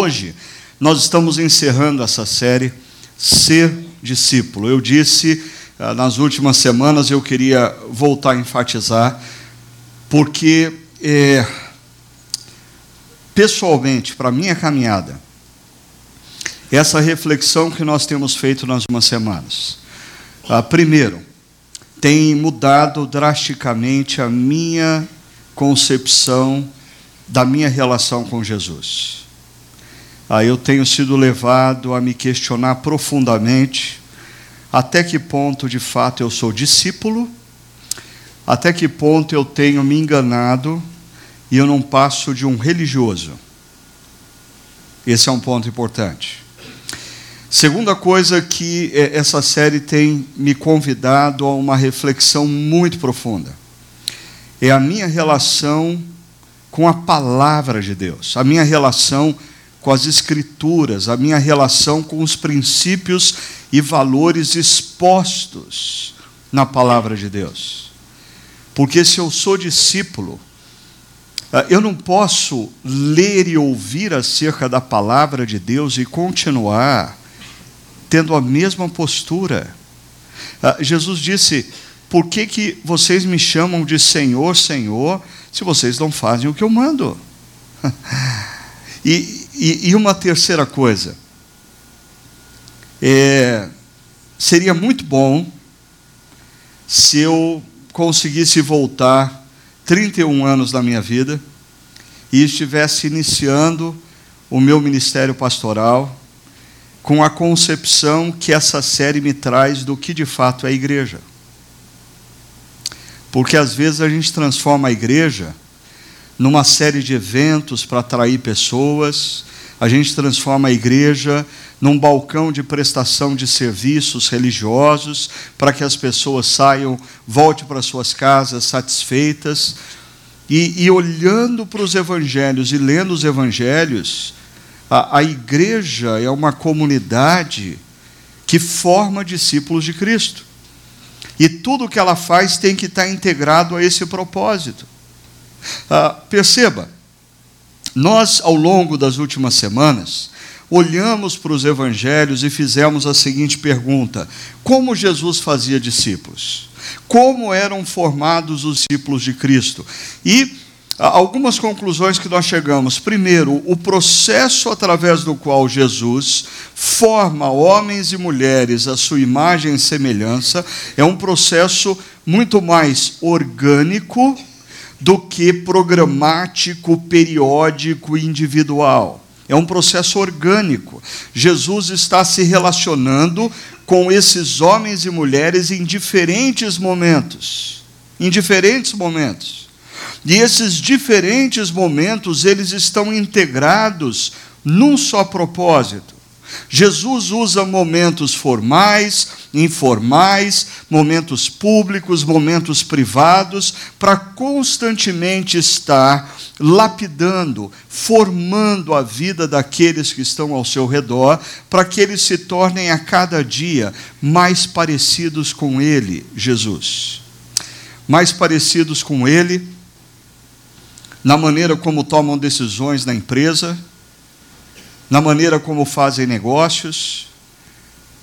Hoje, nós estamos encerrando essa série Ser Discípulo. Eu disse ah, nas últimas semanas, eu queria voltar a enfatizar, porque, é, pessoalmente, para a minha caminhada, essa reflexão que nós temos feito nas últimas semanas. Ah, primeiro, tem mudado drasticamente a minha concepção da minha relação com Jesus. Ah, eu tenho sido levado a me questionar profundamente até que ponto de fato eu sou discípulo, até que ponto eu tenho me enganado e eu não passo de um religioso. Esse é um ponto importante. Segunda coisa que é, essa série tem me convidado a uma reflexão muito profunda é a minha relação com a palavra de Deus, a minha relação com as Escrituras, a minha relação com os princípios e valores expostos na palavra de Deus. Porque se eu sou discípulo, ah, eu não posso ler e ouvir acerca da palavra de Deus e continuar tendo a mesma postura. Ah, Jesus disse: Por que, que vocês me chamam de Senhor, Senhor, se vocês não fazem o que eu mando? e, e, e uma terceira coisa. É, seria muito bom se eu conseguisse voltar 31 anos da minha vida e estivesse iniciando o meu ministério pastoral com a concepção que essa série me traz do que de fato é a igreja. Porque às vezes a gente transforma a igreja numa série de eventos para atrair pessoas, a gente transforma a igreja num balcão de prestação de serviços religiosos para que as pessoas saiam, voltem para suas casas satisfeitas. E, e olhando para os evangelhos e lendo os evangelhos, a, a igreja é uma comunidade que forma discípulos de Cristo. E tudo o que ela faz tem que estar integrado a esse propósito. Ah, perceba, nós, ao longo das últimas semanas, olhamos para os evangelhos e fizemos a seguinte pergunta: Como Jesus fazia discípulos? Como eram formados os discípulos de Cristo? E algumas conclusões que nós chegamos. Primeiro, o processo através do qual Jesus forma homens e mulheres à sua imagem e semelhança é um processo muito mais orgânico do que programático, periódico e individual. É um processo orgânico. Jesus está se relacionando com esses homens e mulheres em diferentes momentos. Em diferentes momentos. E esses diferentes momentos, eles estão integrados num só propósito. Jesus usa momentos formais, informais, momentos públicos, momentos privados, para constantemente estar lapidando, formando a vida daqueles que estão ao seu redor, para que eles se tornem a cada dia mais parecidos com Ele, Jesus. Mais parecidos com Ele na maneira como tomam decisões na empresa, na maneira como fazem negócios,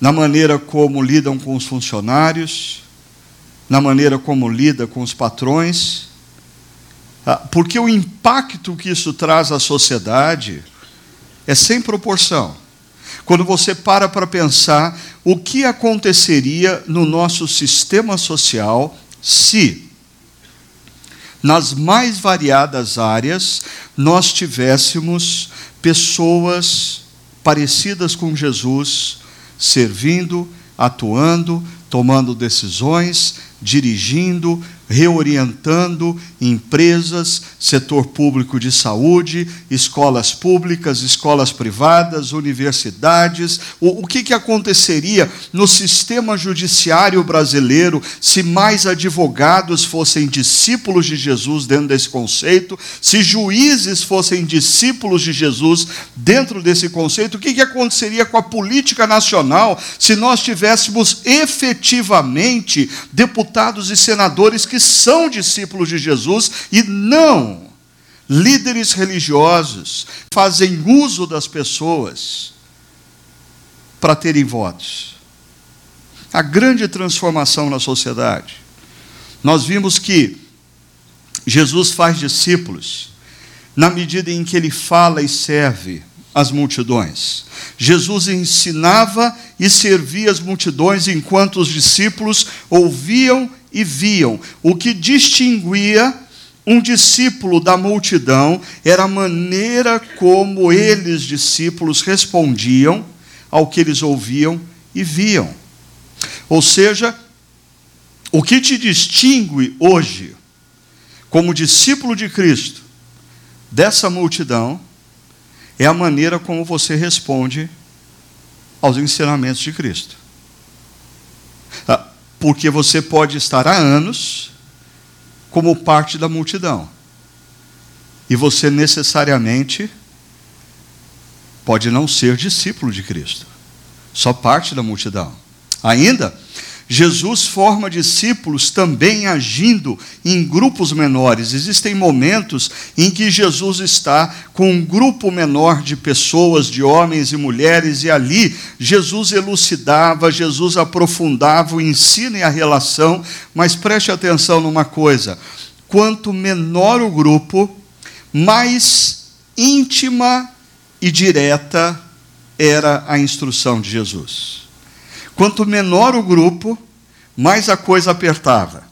na maneira como lidam com os funcionários, na maneira como lida com os patrões, ah, porque o impacto que isso traz à sociedade é sem proporção. Quando você para para pensar o que aconteceria no nosso sistema social se nas mais variadas áreas, nós tivéssemos pessoas parecidas com Jesus, servindo, atuando, tomando decisões, dirigindo, reorientando empresas, setor público de saúde, escolas públicas, escolas privadas, universidades. O, o que, que aconteceria no sistema judiciário brasileiro se mais advogados fossem discípulos de Jesus dentro desse conceito, se juízes fossem discípulos de Jesus dentro desse conceito? O que, que aconteceria com a política nacional se nós tivéssemos efetivamente deputados e senadores que que são discípulos de Jesus e não líderes religiosos fazem uso das pessoas para terem votos. A grande transformação na sociedade. Nós vimos que Jesus faz discípulos na medida em que ele fala e serve as multidões. Jesus ensinava e servia as multidões enquanto os discípulos ouviam e viam. O que distinguia um discípulo da multidão era a maneira como eles, discípulos, respondiam ao que eles ouviam e viam. Ou seja, o que te distingue hoje como discípulo de Cristo dessa multidão é a maneira como você responde aos ensinamentos de Cristo. Porque você pode estar há anos como parte da multidão. E você necessariamente pode não ser discípulo de Cristo, só parte da multidão. Ainda, Jesus forma discípulos também agindo em grupos menores. Existem momentos em que Jesus está com um grupo menor de pessoas, de homens e mulheres, e ali Jesus elucidava, Jesus aprofundava o ensino e a relação. Mas preste atenção numa coisa: quanto menor o grupo, mais íntima e direta era a instrução de Jesus. Quanto menor o grupo, mais a coisa apertava.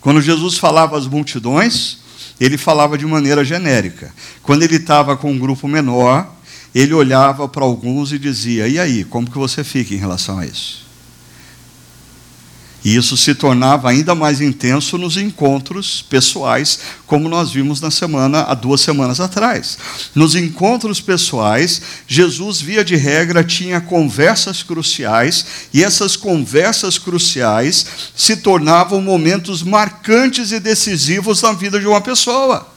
Quando Jesus falava às multidões, ele falava de maneira genérica. Quando ele estava com um grupo menor, ele olhava para alguns e dizia: E aí, como que você fica em relação a isso? E isso se tornava ainda mais intenso nos encontros pessoais, como nós vimos na semana, há duas semanas atrás. Nos encontros pessoais, Jesus, via de regra, tinha conversas cruciais, e essas conversas cruciais se tornavam momentos marcantes e decisivos na vida de uma pessoa.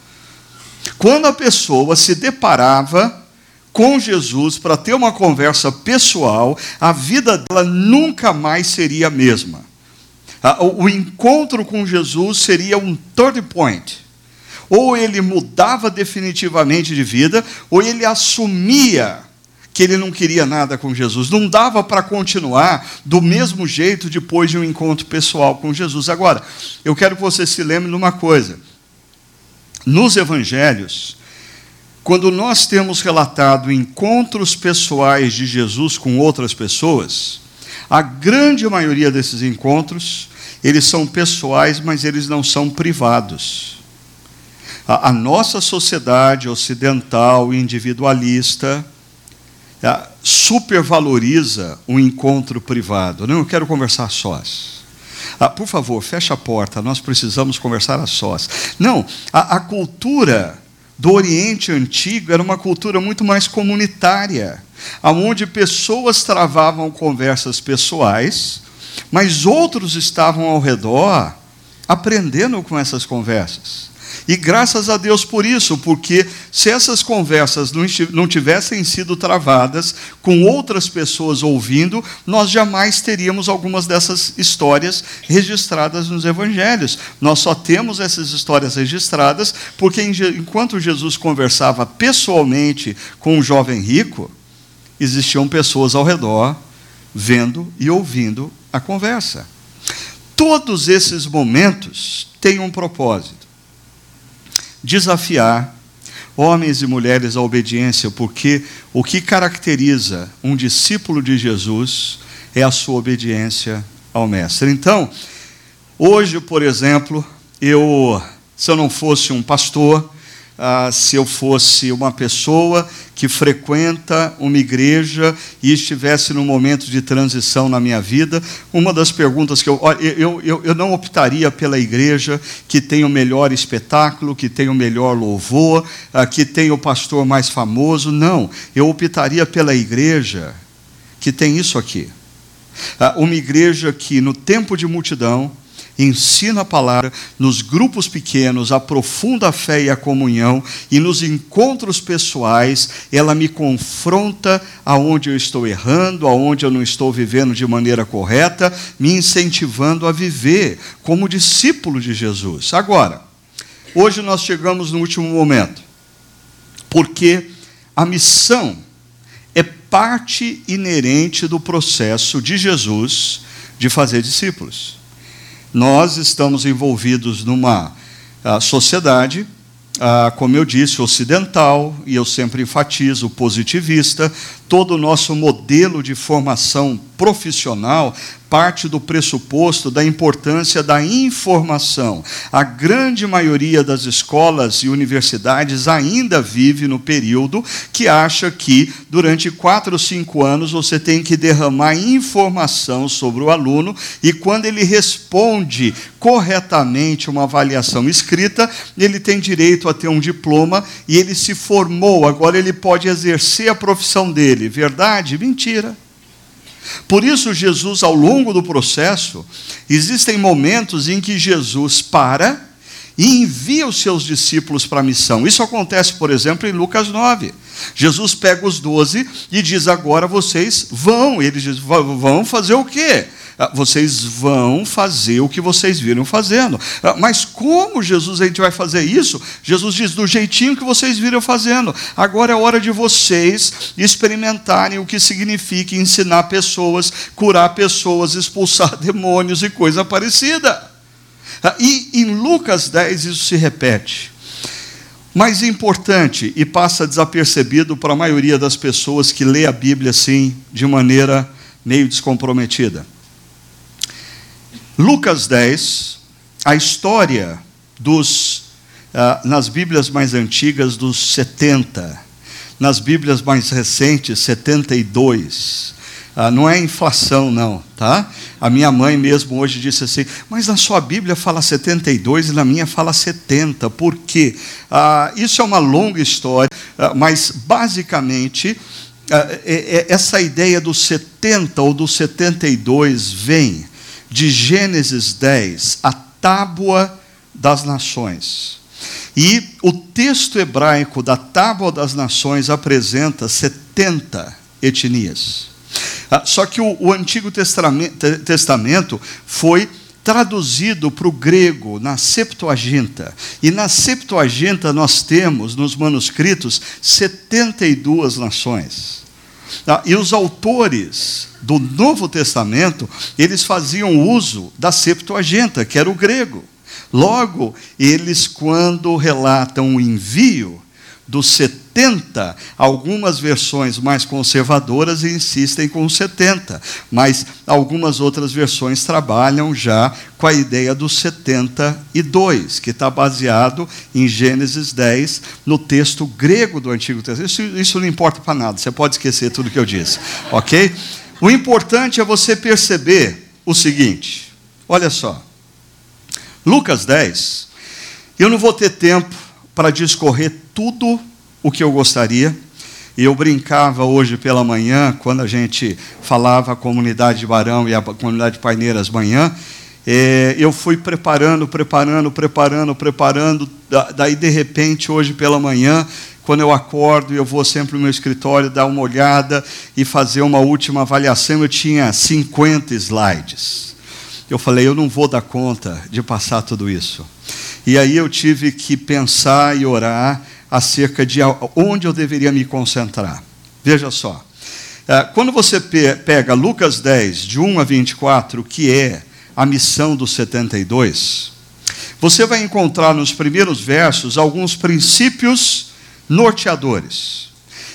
Quando a pessoa se deparava com Jesus para ter uma conversa pessoal, a vida dela nunca mais seria a mesma. Ah, o encontro com Jesus seria um third point. Ou ele mudava definitivamente de vida, ou ele assumia que ele não queria nada com Jesus. Não dava para continuar do mesmo jeito depois de um encontro pessoal com Jesus. Agora, eu quero que você se lembre de uma coisa. Nos evangelhos, quando nós temos relatado encontros pessoais de Jesus com outras pessoas, a grande maioria desses encontros, eles são pessoais, mas eles não são privados. A, a nossa sociedade ocidental individualista a, supervaloriza o encontro privado. Não, eu quero conversar sós. Ah, por favor, feche a porta, nós precisamos conversar a sós. Não, a, a cultura do Oriente Antigo era uma cultura muito mais comunitária onde pessoas travavam conversas pessoais, mas outros estavam ao redor aprendendo com essas conversas. E graças a Deus por isso, porque se essas conversas não tivessem sido travadas com outras pessoas ouvindo, nós jamais teríamos algumas dessas histórias registradas nos evangelhos. Nós só temos essas histórias registradas porque enquanto Jesus conversava pessoalmente com um jovem rico, existiam pessoas ao redor vendo e ouvindo a conversa. Todos esses momentos têm um propósito: desafiar homens e mulheres à obediência, porque o que caracteriza um discípulo de Jesus é a sua obediência ao Mestre. Então, hoje, por exemplo, eu, se eu não fosse um pastor, ah, se eu fosse uma pessoa que frequenta uma igreja e estivesse num momento de transição na minha vida, uma das perguntas que eu, eu, eu, eu não optaria pela igreja que tem o melhor espetáculo, que tem o melhor louvor, ah, que tem o pastor mais famoso, não, eu optaria pela igreja que tem isso aqui. Ah, uma igreja que no tempo de multidão, ensina a palavra, nos grupos pequenos, aprofunda a fé e a comunhão, e nos encontros pessoais, ela me confronta aonde eu estou errando, aonde eu não estou vivendo de maneira correta, me incentivando a viver como discípulo de Jesus. Agora, Hoje nós chegamos no último momento, porque a missão é parte inerente do processo de Jesus de fazer discípulos. Nós estamos envolvidos numa uh, sociedade ah, como eu disse, ocidental, e eu sempre enfatizo positivista, todo o nosso modelo de formação profissional parte do pressuposto da importância da informação. A grande maioria das escolas e universidades ainda vive no período que acha que, durante quatro ou cinco anos, você tem que derramar informação sobre o aluno e, quando ele responde corretamente uma avaliação escrita, ele tem direito a ter um diploma e ele se formou, agora ele pode exercer a profissão dele. Verdade? Mentira. Por isso, Jesus, ao longo do processo, existem momentos em que Jesus para e envia os seus discípulos para a missão. Isso acontece, por exemplo, em Lucas 9. Jesus pega os doze e diz: agora vocês vão. Eles dizem: vão fazer o quê? Ah, vocês vão fazer o que vocês viram fazendo. Ah, mas como, Jesus, a gente vai fazer isso? Jesus diz: do jeitinho que vocês viram fazendo. Agora é hora de vocês experimentarem o que significa ensinar pessoas, curar pessoas, expulsar demônios e coisa parecida. Ah, e em Lucas 10 isso se repete. Mais importante, e passa desapercebido para a maioria das pessoas que lê a Bíblia assim, de maneira meio descomprometida. Lucas 10, a história dos, uh, nas Bíblias mais antigas, dos 70, nas Bíblias mais recentes, 72. Uh, ah, não é inflação, não, tá? A minha mãe mesmo hoje disse assim, mas na sua Bíblia fala 72 e na minha fala 70, por quê? Uh, isso é uma longa história, uh, mas basicamente é, é, essa ideia do 70 ou do 72 vem de Gênesis 10, a tábua das nações. E o texto hebraico da tábua das nações apresenta 70 etnias. Ah, só que o, o Antigo Testamento foi traduzido para o grego na Septuaginta. E na Septuaginta nós temos nos manuscritos 72 nações. Ah, e os autores do Novo Testamento, eles faziam uso da Septuaginta, que era o grego. Logo, eles, quando relatam o envio dos 70, algumas versões mais conservadoras insistem com 70, mas algumas outras versões trabalham já com a ideia dos 72, que está baseado em Gênesis 10, no texto grego do Antigo Testamento. Isso, isso não importa para nada, você pode esquecer tudo que eu disse, ok? O importante é você perceber o seguinte: olha só, Lucas 10, eu não vou ter tempo para discorrer tudo o que eu gostaria. E eu brincava hoje pela manhã, quando a gente falava a comunidade de Barão e a comunidade de Paineiras manhã, é, eu fui preparando, preparando, preparando, preparando, daí de repente, hoje pela manhã, quando eu acordo, eu vou sempre no meu escritório dar uma olhada e fazer uma última avaliação. Eu tinha 50 slides. Eu falei, eu não vou dar conta de passar tudo isso. E aí eu tive que pensar e orar acerca de onde eu deveria me concentrar. Veja só. É, quando você pega Lucas 10, de 1 a 24, que é a missão dos 72, você vai encontrar nos primeiros versos alguns princípios norteadores.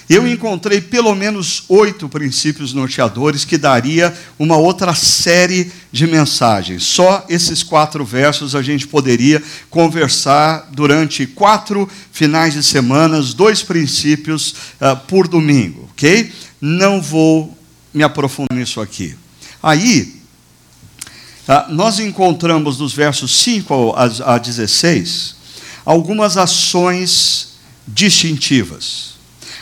Eu encontrei pelo menos oito princípios norteadores que daria uma outra série de mensagens. Só esses quatro versos a gente poderia conversar durante quatro finais de semanas, dois princípios uh, por domingo, ok? Não vou me aprofundar nisso aqui. Aí, uh, nós encontramos nos versos 5 a 16 algumas ações distintivas.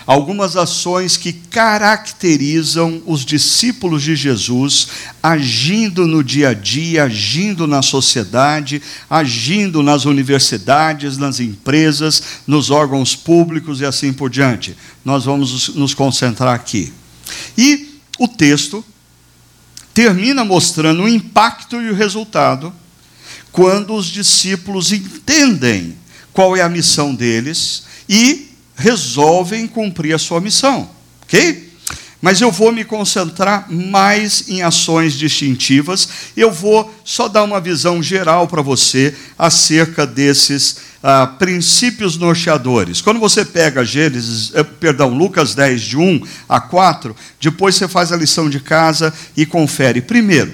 Algumas ações que caracterizam os discípulos de Jesus agindo no dia a dia, agindo na sociedade, agindo nas universidades, nas empresas, nos órgãos públicos e assim por diante. Nós vamos nos concentrar aqui. E o texto termina mostrando o impacto e o resultado quando os discípulos entendem qual é a missão deles e resolvem cumprir a sua missão, ok? Mas eu vou me concentrar mais em ações distintivas. Eu vou só dar uma visão geral para você acerca desses ah, princípios norteadores. Quando você pega Gênesis, eh, perdão, Lucas 10, de 1 a 4, depois você faz a lição de casa e confere. Primeiro,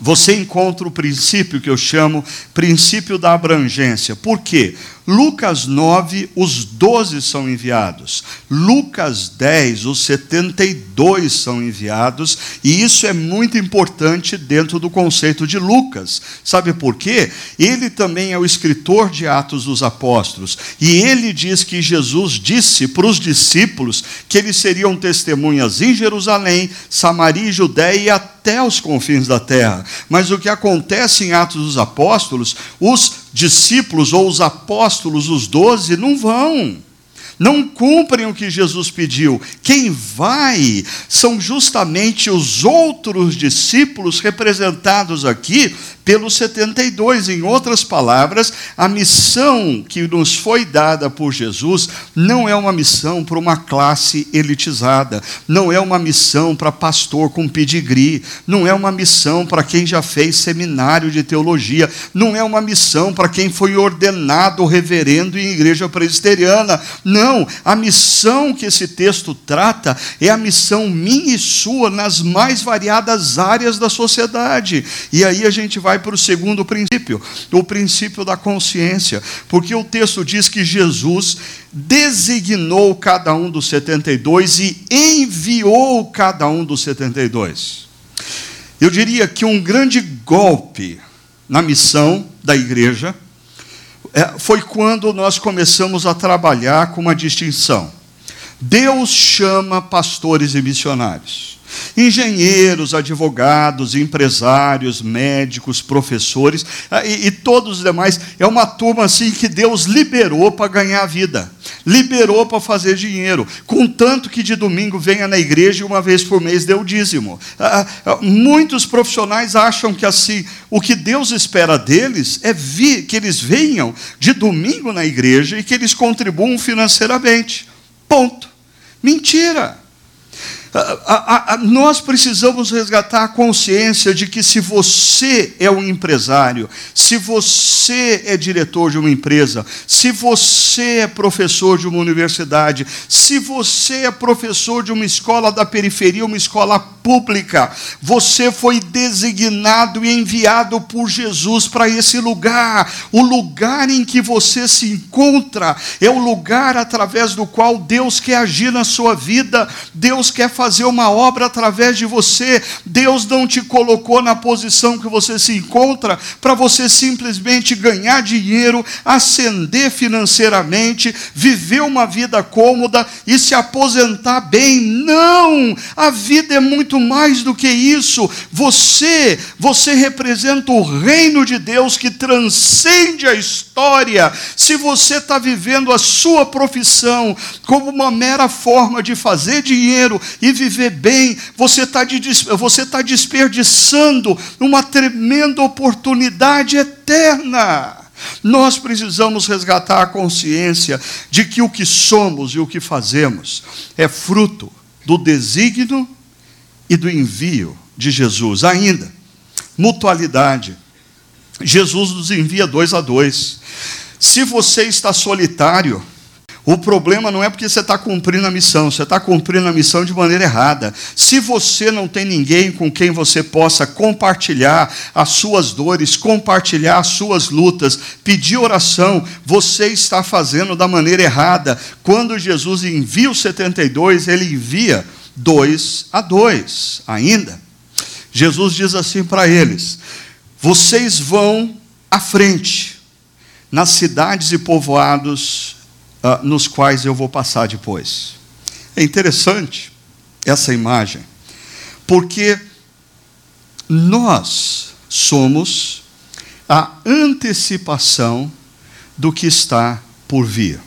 você encontra o princípio que eu chamo princípio da abrangência. Por quê? Lucas 9, os 12 são enviados. Lucas 10, os 72 são enviados. E isso é muito importante dentro do conceito de Lucas. Sabe por quê? Ele também é o escritor de Atos dos Apóstolos. E ele diz que Jesus disse para os discípulos que eles seriam testemunhas em Jerusalém, Samaria e Judéia e até os confins da terra. Mas o que acontece em Atos dos Apóstolos, os discípulos ou os apóstolos, os doze, não vão não cumprem o que Jesus pediu. Quem vai são justamente os outros discípulos representados aqui pelos 72. Em outras palavras, a missão que nos foi dada por Jesus não é uma missão para uma classe elitizada, não é uma missão para pastor com pedigree, não é uma missão para quem já fez seminário de teologia, não é uma missão para quem foi ordenado reverendo em igreja presbiteriana. Não, a missão que esse texto trata é a missão minha e sua nas mais variadas áreas da sociedade. E aí a gente vai vai para o segundo princípio, o princípio da consciência, porque o texto diz que Jesus designou cada um dos 72 e enviou cada um dos 72. Eu diria que um grande golpe na missão da igreja é, foi quando nós começamos a trabalhar com uma distinção. Deus chama pastores e missionários. Engenheiros, advogados, empresários, médicos, professores ah, e, e, todos os demais. É uma turma assim que Deus liberou para ganhar vida, liberou para fazer dinheiro. Contanto que de domingo venha na igreja e uma vez por mês dê o dízimo. Ah, ah, muitos profissionais acham que assim, o que Deus espera deles é vi, que eles venham de domingo na igreja e que eles contribuam financeiramente. Ponto. Mentira. A, a, nós precisamos resgatar a consciência de que se você é um empresário, se você é diretor de uma empresa, se você é professor de uma universidade, se você é professor de uma escola da periferia, uma escola pública, você foi designado e enviado por Jesus para esse lugar. O lugar em que você se encontra é o lugar através do qual Deus quer agir na sua vida, Deus quer fazer fazer uma obra através de você. Deus não te colocou na posição que você se encontra para você simplesmente ganhar dinheiro, ascender financeiramente, viver uma vida cômoda e se aposentar bem. Não! A vida é muito mais do que isso. Você, você representa o reino de Deus que transcende a história. Se você está vivendo a sua profissão como uma mera forma de fazer dinheiro viver bem, você está de, você tá desperdiçando uma tremenda oportunidade eterna. Nós precisamos resgatar a consciência de que o que somos e o que fazemos é fruto do desígnio e do envio de Jesus. Ainda, mutualidade. Jesus nos envia dois a dois. Se você está solitário, o problema não é porque você está cumprindo a missão, você está cumprindo a missão de maneira errada. Se você não tem ninguém com quem você possa compartilhar as suas dores, compartilhar as suas lutas, pedir oração, você está fazendo da maneira errada. Quando Jesus envia os 72, ele envia dois a dois ainda. Jesus diz assim para eles: vocês vão à frente, nas cidades e povoados uh, nos quais eu vou passar depois. É interessante essa imagem, porque nós somos a antecipação do que está por vir.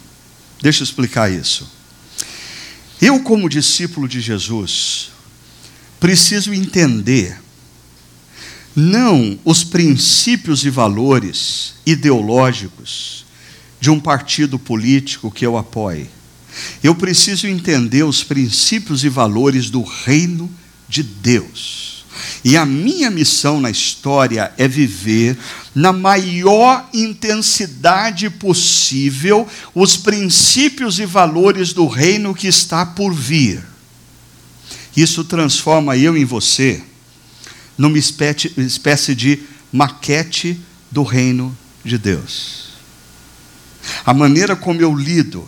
Deixa eu explicar isso. Eu, como discípulo de Jesus, preciso entender não os princípios e valores ideológicos de um partido político que eu apoie. Eu preciso entender os princípios e valores do reino de Deus. E a minha missão na história é viver na maior intensidade possível os princípios e valores do reino que está por vir. Isso transforma eu em você numa espécie de maquete do reino de Deus. A maneira como eu lido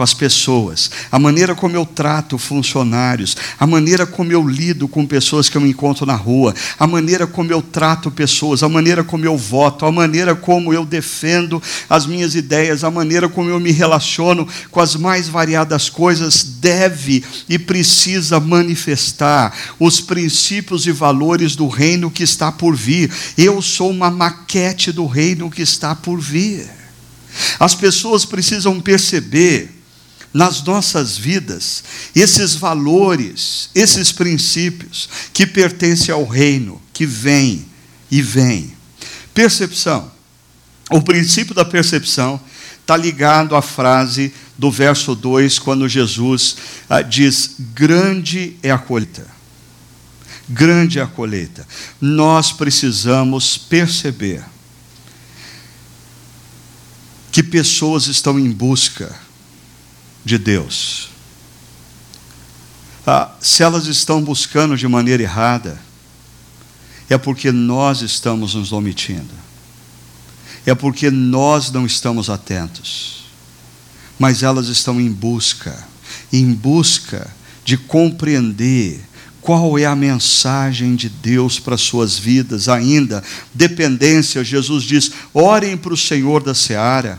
com as pessoas, a maneira como eu trato funcionários, a maneira como eu lido com pessoas que eu encontro na rua, a maneira como eu trato pessoas, a maneira como eu voto, a maneira como eu defendo as minhas ideias, a maneira como eu me relaciono com as mais variadas coisas, deve e precisa manifestar os princípios e valores do reino que está por vir. Eu sou uma maquete do reino que está por vir. As pessoas precisam perceber nas nossas vidas esses valores, esses princípios que pertencem ao reino, que vem e vem. Percepção. O princípio da percepção está ligado à frase do verso 2, quando Jesus ah, diz: Grande é a colheita. Grande é a colheita. Nós precisamos perceber que pessoas estão em busca de Deus. Ah, se elas estão buscando de maneira errada, é porque nós estamos nos omitindo, é porque nós não estamos atentos, mas elas estão em busca, em busca de compreender qual é a mensagem de Deus para suas vidas ainda, dependência, Jesus diz: orem para o Senhor da seara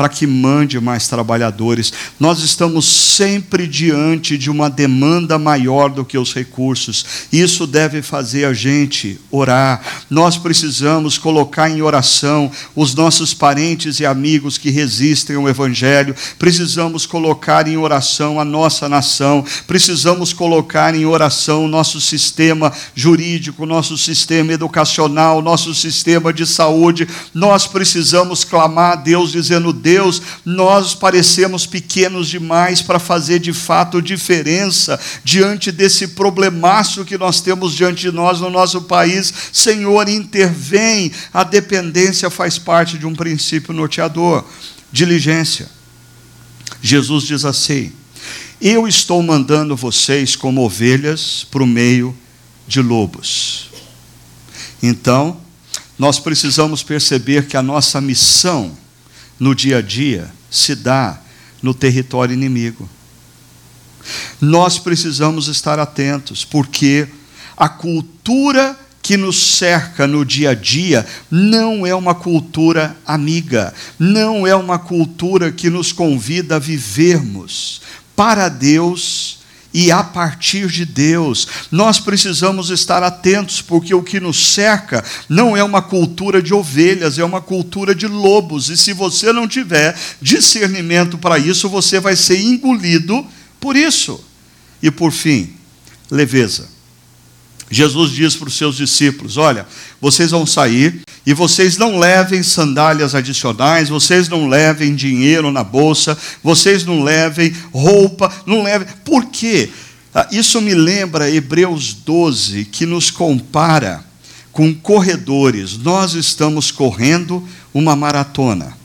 para que mande mais trabalhadores. Nós estamos sempre diante de uma demanda maior do que os recursos. Isso deve fazer a gente orar. Nós precisamos colocar em oração os nossos parentes e amigos que resistem ao Evangelho. Precisamos colocar em oração a nossa nação. Precisamos colocar em oração nosso sistema jurídico, nosso sistema educacional, nosso sistema de saúde. Nós precisamos clamar a Deus dizendo: Deus, Deus, nós parecemos pequenos demais para fazer de fato diferença diante desse problemaço que nós temos diante de nós no nosso país. Senhor, intervém. A dependência faz parte de um princípio norteador. Diligência. Jesus diz assim: Eu estou mandando vocês como ovelhas para o meio de lobos. Então, nós precisamos perceber que a nossa missão no dia a dia se dá no território inimigo. Nós precisamos estar atentos, porque a cultura que nos cerca no dia a dia não é uma cultura amiga, não é uma cultura que nos convida a vivermos para Deus e a partir de Deus. Nós precisamos estar atentos, porque o que nos cerca não é uma cultura de ovelhas, é uma cultura de lobos, e se você não tiver discernimento para isso, você vai ser engolido por isso. E por fim, leveza. Jesus diz para os seus discípulos: Olha, vocês vão sair e vocês não levem sandálias adicionais, vocês não levem dinheiro na bolsa, vocês não levem roupa, não levem. Por quê? Ah, isso me lembra Hebreus 12, que nos compara com corredores. Nós estamos correndo uma maratona.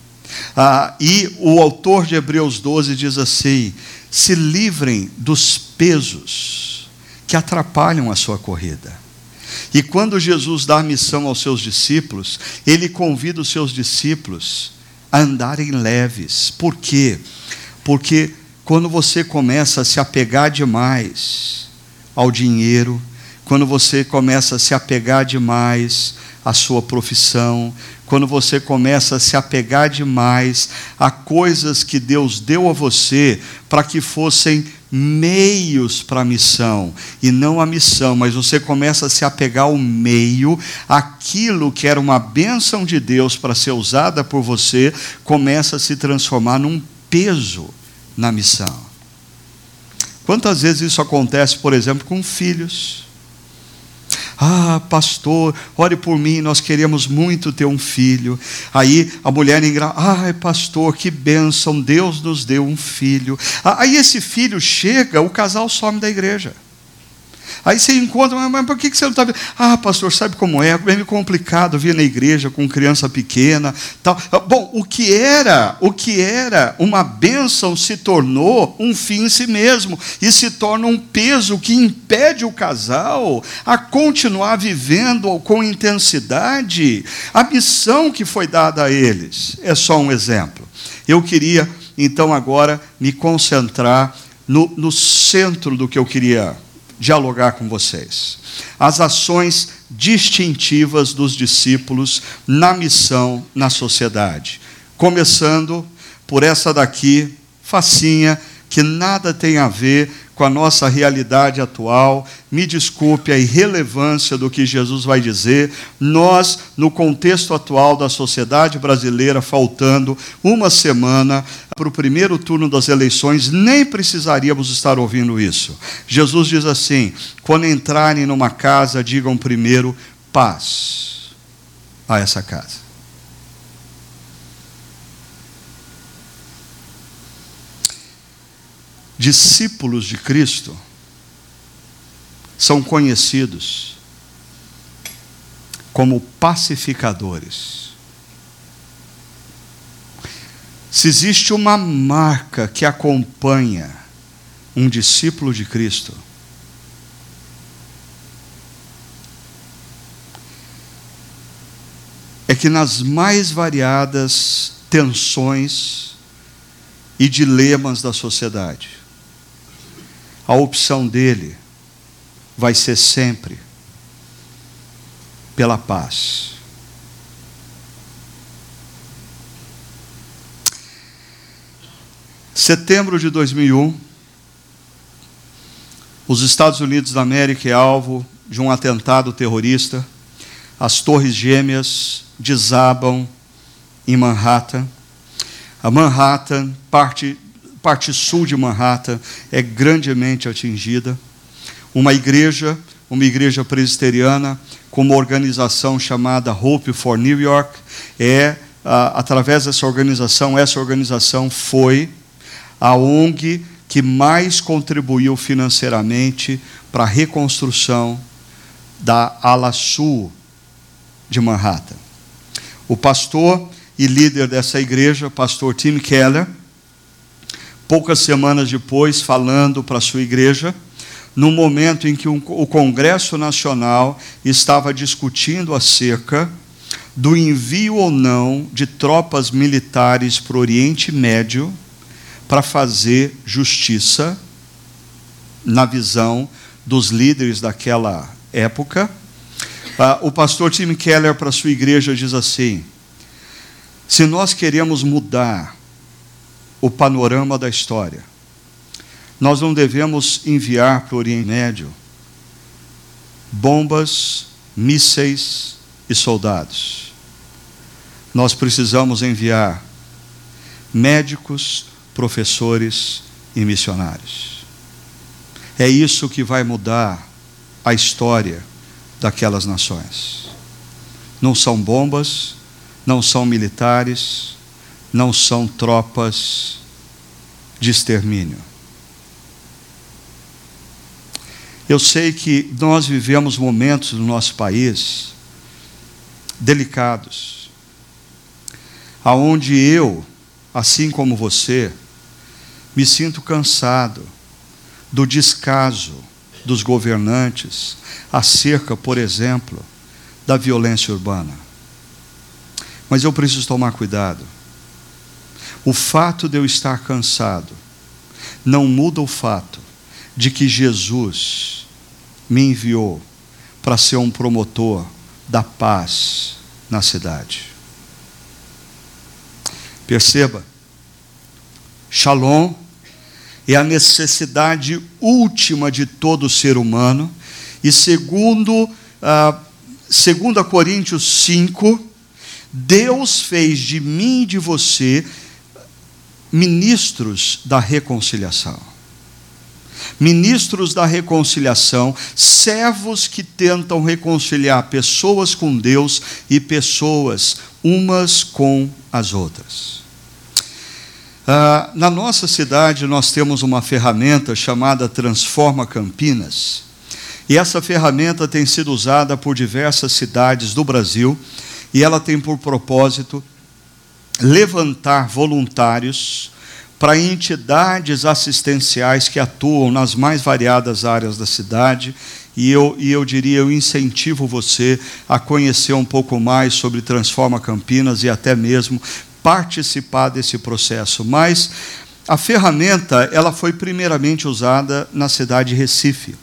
Ah, e o autor de Hebreus 12 diz assim: se livrem dos pesos que atrapalham a sua corrida. E quando Jesus dá missão aos seus discípulos, ele convida os seus discípulos a andarem leves. Por quê? Porque quando você começa a se apegar demais ao dinheiro, quando você começa a se apegar demais à sua profissão, quando você começa a se apegar demais a coisas que Deus deu a você para que fossem meios para a missão e não a missão, mas você começa a se apegar ao meio, aquilo que era uma bênção de Deus para ser usada por você, começa a se transformar num peso na missão. Quantas vezes isso acontece, por exemplo, com filhos? Ah, pastor, ore por mim, nós queremos muito ter um filho. Aí a mulher engra, ai, pastor, que bênção, Deus nos deu um filho. Aí esse filho chega, o casal some da igreja. Aí você encontra, mas, mas por que você não está vendo? Ah, pastor, sabe como é? É meio complicado vir na igreja com criança pequena. Tal. Bom, o que era, o que era uma bênção se tornou um fim em si mesmo e se torna um peso que impede o casal a continuar vivendo com intensidade a missão que foi dada a eles. É só um exemplo. Eu queria, então, agora me concentrar no, no centro do que eu queria dialogar com vocês. As ações distintivas dos discípulos na missão na sociedade. Começando por essa daqui, facinha, que nada tem a ver com a nossa realidade atual. Me desculpe a irrelevância do que Jesus vai dizer. Nós, no contexto atual da sociedade brasileira, faltando uma semana para o primeiro turno das eleições, nem precisaríamos estar ouvindo isso. Jesus diz assim: quando entrarem numa casa, digam primeiro paz a essa casa. Discípulos de Cristo são conhecidos como pacificadores. Se existe uma marca que acompanha um discípulo de Cristo, é que nas mais variadas tensões e dilemas da sociedade, a opção dele vai ser sempre pela paz. Setembro de 2001, os Estados Unidos da América é alvo de um atentado terrorista. As Torres Gêmeas desabam em Manhattan. A Manhattan, parte parte sul de Manhattan é grandemente atingida. Uma igreja, uma igreja presbiteriana, com uma organização chamada Hope for New York, é através dessa organização, essa organização foi a ONG que mais contribuiu financeiramente para a reconstrução da ala sul de Manhattan. O pastor e líder dessa igreja, pastor Tim Keller, poucas semanas depois, falando para a sua igreja, no momento em que o Congresso Nacional estava discutindo acerca do envio ou não de tropas militares para o Oriente Médio para fazer justiça, na visão dos líderes daquela época. Ah, o pastor Tim Keller, para sua igreja, diz assim: se nós queremos mudar o panorama da história. Nós não devemos enviar para o Oriente Médio bombas, mísseis e soldados. Nós precisamos enviar médicos, professores e missionários. É isso que vai mudar a história daquelas nações. Não são bombas, não são militares, não são tropas de extermínio. Eu sei que nós vivemos momentos no nosso país delicados, aonde eu, assim como você, me sinto cansado do descaso dos governantes acerca, por exemplo, da violência urbana. Mas eu preciso tomar cuidado. O fato de eu estar cansado não muda o fato de que Jesus me enviou para ser um promotor da paz na cidade. Perceba, Shalom é a necessidade última de todo ser humano, e segundo, ah, segundo a Coríntios 5, Deus fez de mim e de você ministros da reconciliação. ministros da reconciliação, servos que tentam reconciliar pessoas com Deus e pessoas umas com as outras. Ah, na nossa cidade, nós temos uma ferramenta chamada Transforma Campinas. E essa ferramenta tem sido usada por diversas cidades do Brasil e ela tem por propósito levantar voluntários para entidades assistenciais que atuam nas mais variadas áreas da cidade. E eu, e eu diria, eu incentivo você a conhecer um pouco mais sobre Transforma Campinas e até mesmo participar desse processo. Mas a ferramenta, ela foi primeiramente usada na cidade de Recife.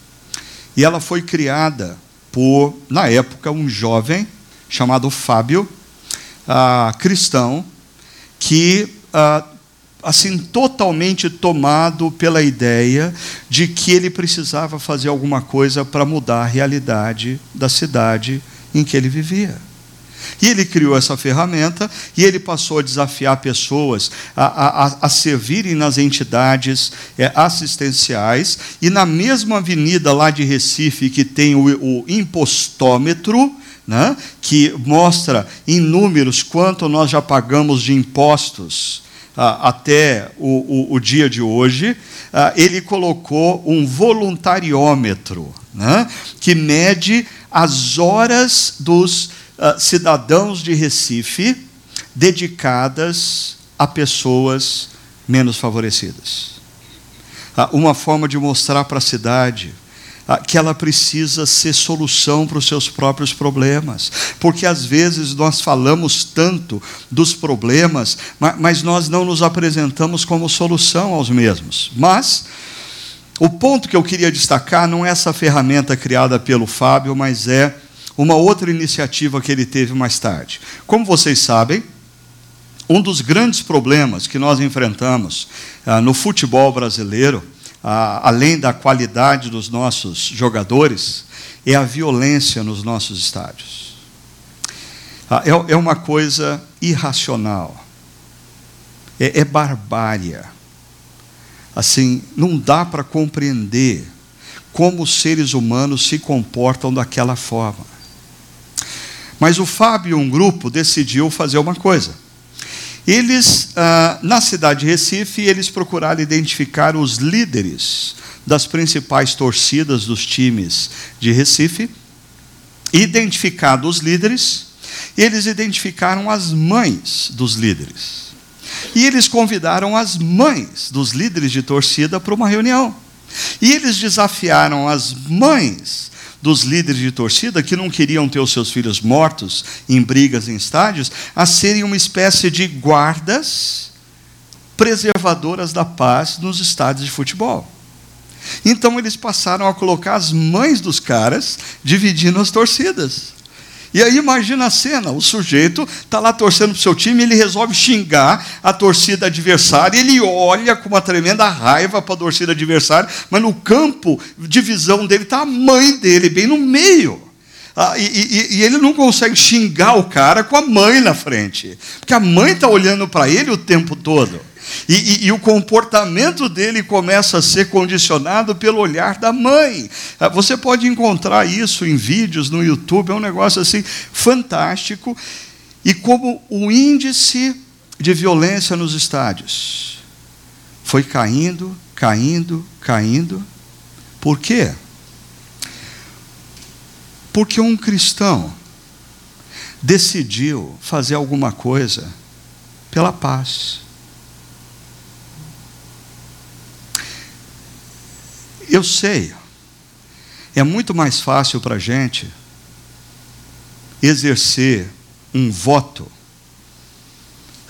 E ela foi criada por, na época, um jovem chamado Fábio, ah, cristão, que ah, assim totalmente tomado pela ideia de que ele precisava fazer alguma coisa para mudar a realidade da cidade em que ele vivia. E ele criou essa ferramenta e ele passou a desafiar pessoas a, a, a servirem nas entidades é, assistenciais. E na mesma avenida lá de Recife, que tem o, o impostômetro, né, que mostra em números quanto nós já pagamos de impostos ah, até o, o, o, dia de hoje, ah, ele colocou um voluntariômetro né, que mede as horas dos uh, cidadãos de Recife dedicadas a pessoas menos favorecidas. Uh, uma forma de mostrar para a cidade que ela precisa ser solução para os seus próprios problemas. Porque às vezes nós falamos tanto dos problemas, mas nós não nos apresentamos como solução aos mesmos. Mas. O ponto que eu queria destacar não é essa ferramenta criada pelo Fábio, mas é uma outra iniciativa que ele teve mais tarde. Como vocês sabem, um dos grandes problemas que nós enfrentamos ah, no futebol brasileiro, além da qualidade dos nossos jogadores, é a violência nos nossos estádios. Ah, é, é, uma coisa irracional, é, é. Assim, não dá para compreender como os seres humanos se comportam daquela forma. Mas o Fábio e um grupo decidiu fazer uma coisa. Eles, ah, na cidade de Recife, eles procuraram identificar os líderes das principais torcidas dos times de Recife. Identificados os líderes, eles identificaram as mães dos líderes. E eles convidaram as mães dos líderes de torcida para uma reunião. E eles desafiaram as mães dos líderes de torcida que não queriam ter os seus filhos mortos em brigas em estádios, a serem uma espécie de guardas preservadoras da paz nos estádios de futebol. Então eles passaram a colocar as mães dos caras dividindo as torcidas. E aí imagina a cena, o sujeito está lá torcendo para o seu time, ele resolve xingar a torcida adversária, ele olha com uma tremenda raiva para a torcida adversária, mas no campo de visão dele está a mãe dele, bem no meio. Ah, e, e, e, ele não consegue xingar o cara com a mãe na frente, porque a mãe está olhando para ele o tempo todo. E, e, e, o comportamento dele começa a ser condicionado pelo olhar da mãe. Ah, você pode encontrar isso em vídeos no YouTube, é um negócio assim fantástico. E como o índice de violência nos estádios foi caindo, caindo, caindo. Por quê? Porque um cristão decidiu fazer alguma coisa pela paz. Eu sei, é muito mais fácil para a gente exercer um voto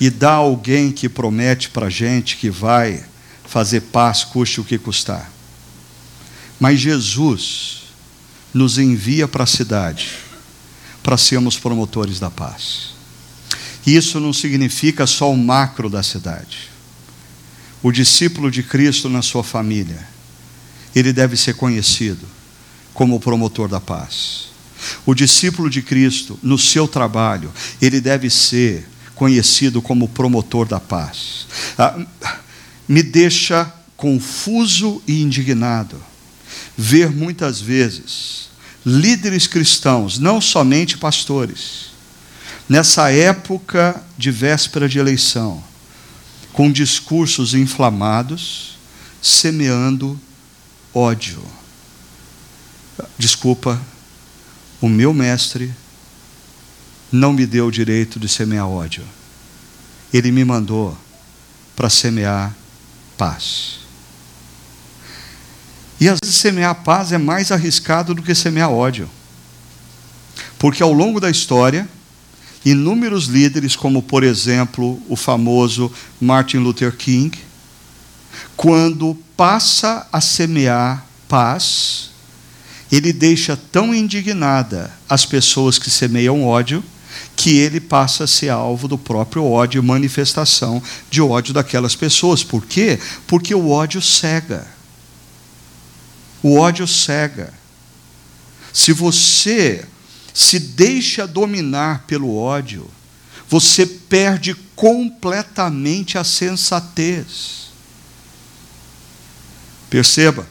e dar alguém que promete para a gente que vai fazer paz, custe o que custar. Mas Jesus nos envia para a cidade para sermos promotores da paz. E isso não significa só o macro da cidade. O discípulo de Cristo na sua família ele deve ser conhecido como o promotor da paz. O discípulo de Cristo, no seu trabalho, ele deve ser conhecido como promotor da paz. Ah, me deixa confuso e indignado ver muitas vezes líderes cristãos, não somente pastores, nessa época de véspera de eleição, com discursos inflamados, semeando ódio. Desculpa, o meu mestre não me deu o direito de semear ódio. Ele me mandou para semear paz. E às vezes semear paz é mais arriscado do que semear ódio. Porque ao longo da história, inúmeros líderes, como por exemplo o famoso Martin Luther King, quando passa a semear paz, ele deixa tão indignada as pessoas que semeiam ódio, que ele passa a ser alvo do próprio ódio manifestação de ódio daquelas pessoas. Por quê? Porque o ódio cega. O ódio cega. Se você se deixa dominar pelo ódio, você perde completamente a sensatez. Perceba,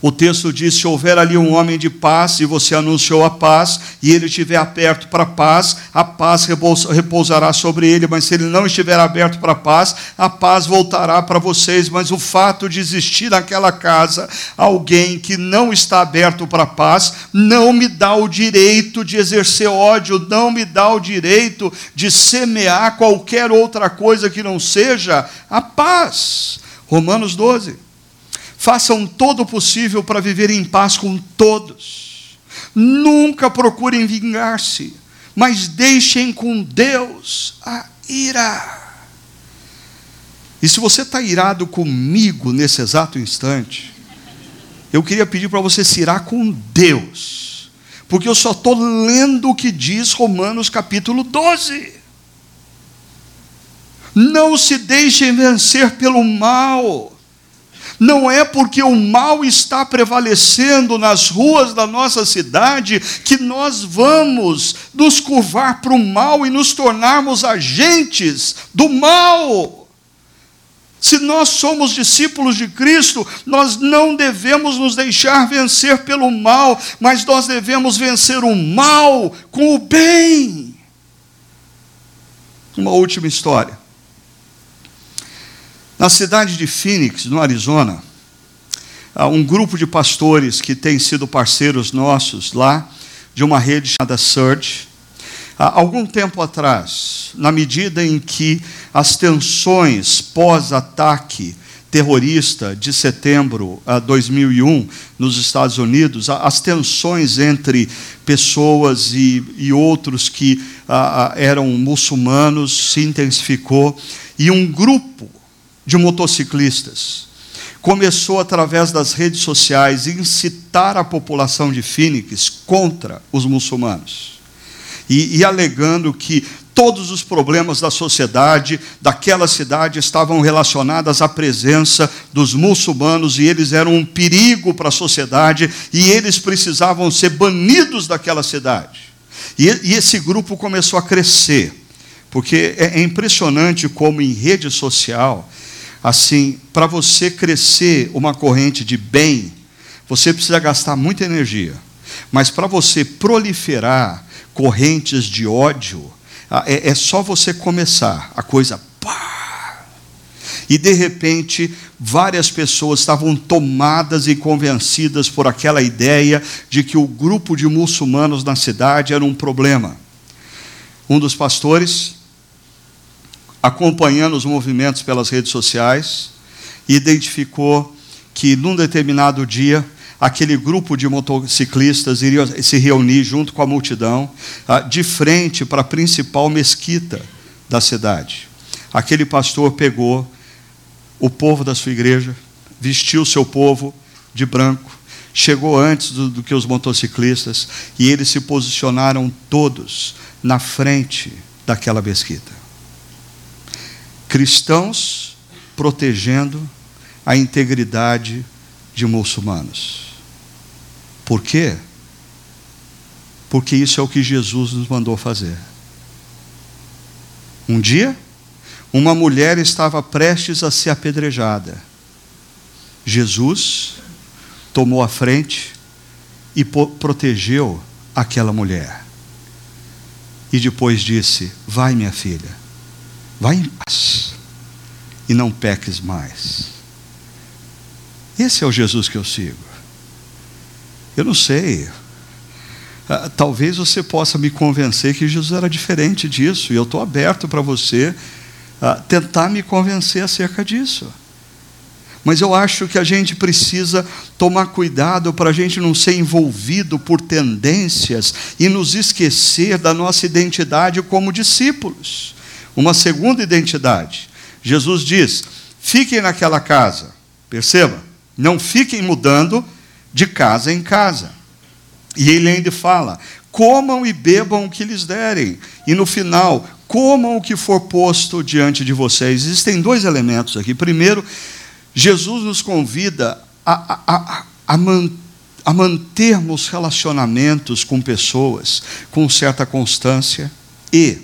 o texto diz: se houver ali um homem de paz, e você anunciou a paz, e ele estiver aberto para a paz, a paz repousará sobre ele, mas se ele não estiver aberto para a paz, a paz voltará para vocês. Mas o fato de existir naquela casa alguém que não está aberto para a paz, não me dá o direito de exercer ódio, não me dá o direito de semear qualquer outra coisa que não seja a paz. Romanos 12 façam todo o possível para viver em paz com todos. Nunca procurem vingar-se, mas deixem com Deus a ira. E se você está irado comigo nesse exato instante, eu queria pedir para você se irar com Deus, porque eu só estou lendo o que diz Romanos capítulo 12. Não se deixem vencer pelo mal não é porque o mal está prevalecendo nas ruas da nossa cidade que nós vamos nos curvar para o mal e nos tornarmos agentes do mal. Se nós somos discípulos de Cristo, nós não devemos nos deixar vencer pelo mal, mas nós devemos vencer o mal com o bem. Uma última história. Na cidade de Phoenix, no Arizona, um grupo de pastores que tem sido parceiros nossos lá, de uma rede chamada Surge, há algum tempo atrás, na medida em que as tensões pós-ataque terrorista de setembro de 2001 nos Estados Unidos, as tensões entre pessoas e, e outros que eram muçulmanos se intensificou. E um grupo de motociclistas. Começou, através das redes sociais, incitar a população de Phoenix contra os muçulmanos. E, e alegando que todos os problemas da sociedade daquela cidade estavam relacionados à presença dos muçulmanos e eles eram um perigo para a sociedade e eles precisavam ser banidos daquela cidade. E, e esse grupo começou a crescer, porque é, é impressionante como em rede social assim, para você crescer uma corrente de bem, você precisa gastar muita energia. Mas para você proliferar correntes de ódio, é, é, só você começar. A coisa. Pá! E de repente, várias pessoas estavam tomadas e convencidas por aquela ideia de que o grupo de muçulmanos na cidade era um problema. Um dos pastores acompanhando os movimentos pelas redes sociais, e identificou que num determinado dia aquele grupo de motociclistas iria se reunir junto com a multidão ah, de frente para a principal mesquita da cidade. Aquele pastor pegou o povo da sua igreja, vestiu seu povo de branco, chegou antes do, do que os motociclistas e eles se posicionaram todos na frente daquela mesquita cristãos protegendo a integridade de muçulmanos. Por quê? Porque isso é o que Jesus nos mandou fazer. Um dia, uma mulher estava prestes a ser apedrejada. Jesus tomou a frente e protegeu aquela mulher. E depois disse: Vai, minha filha, vai em paz e não peques mais. Esse é o Jesus que eu sigo. Eu não sei. Ah, talvez você possa me convencer que Jesus era diferente disso, e eu estou aberto para você ah, tentar me convencer acerca disso. Mas eu acho que a gente precisa tomar cuidado para a gente não ser envolvido por tendências e nos esquecer da nossa identidade como discípulos. Uma segunda identidade. Jesus diz: fiquem naquela casa. Perceba, não fiquem mudando de casa em casa. E ele ainda fala: comam e bebam o que lhes derem. E no final, comam o que for posto diante de vocês. Existem dois elementos aqui. Primeiro, Jesus nos convida a, a, a, a, man, a mantermos relacionamentos com pessoas com certa constância e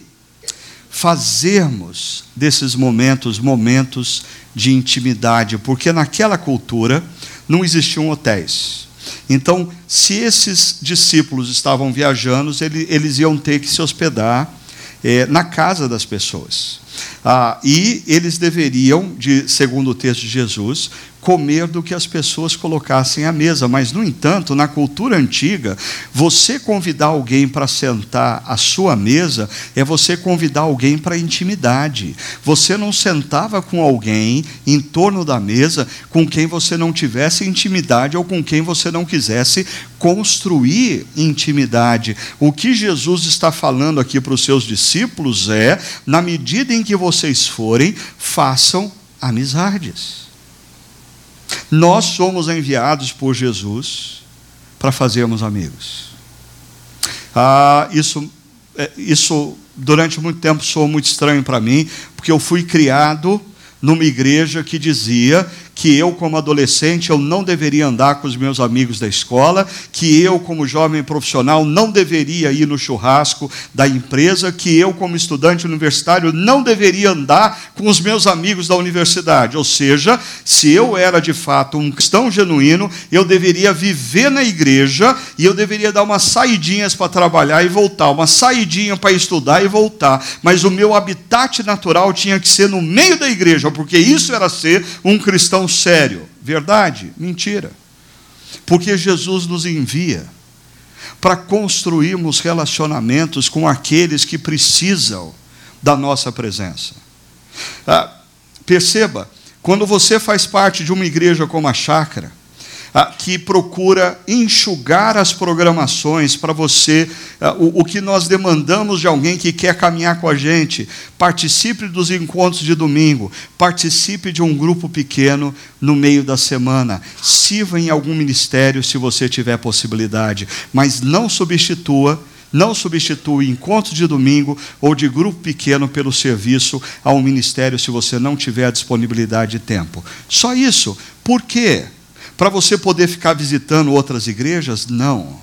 fazermos desses momentos momentos de intimidade, porque naquela cultura não existiam hotéis. Então, se esses discípulos estavam viajando, eles iam ter que se hospedar é, na casa das pessoas. Ah, e eles deveriam, de, segundo o texto de Jesus, comer do que as pessoas colocassem à mesa. Mas, no entanto, na cultura antiga, você convidar alguém para sentar à sua mesa é você convidar alguém para intimidade. Você não sentava com alguém em torno da mesa com quem você não tivesse intimidade ou com quem você não quisesse construir intimidade. O que Jesus está falando aqui para os seus discípulos é: na medida em que vocês forem, façam amizades. Nós somos enviados por Jesus para fazermos amigos. Ah, isso, é, isso durante muito tempo soou muito estranho para mim, porque eu fui criado numa igreja que dizia que eu, como adolescente, eu não deveria andar com os meus amigos da escola, que eu, como jovem profissional, não deveria ir no churrasco da empresa, que eu, como estudante universitário, não deveria andar com os meus amigos da universidade. Ou seja, se eu era de fato um cristão genuíno, eu deveria viver na igreja e eu deveria dar umas saidinhas para trabalhar e voltar, uma saidinha para estudar e voltar. Mas o meu habitat natural tinha que ser no meio da igreja, porque isso era ser um cristão sério. Verdade? Mentira. Porque Jesus nos envia para construirmos relacionamentos com aqueles que precisam da nossa presença. Ah, perceba, quando você faz parte de uma igreja como a chácara, que procura enxugar as programações para você, ah, o, que nós demandamos de alguém que quer caminhar com a gente. Participe dos encontros de domingo, participe de um grupo pequeno no meio da semana, sirva em algum ministério se você tiver possibilidade, mas não substitua não substitua encontro de domingo ou de grupo pequeno pelo serviço ao ministério se você não tiver disponibilidade de tempo. Só isso. Por quê? Para você poder ficar visitando outras igrejas? Não.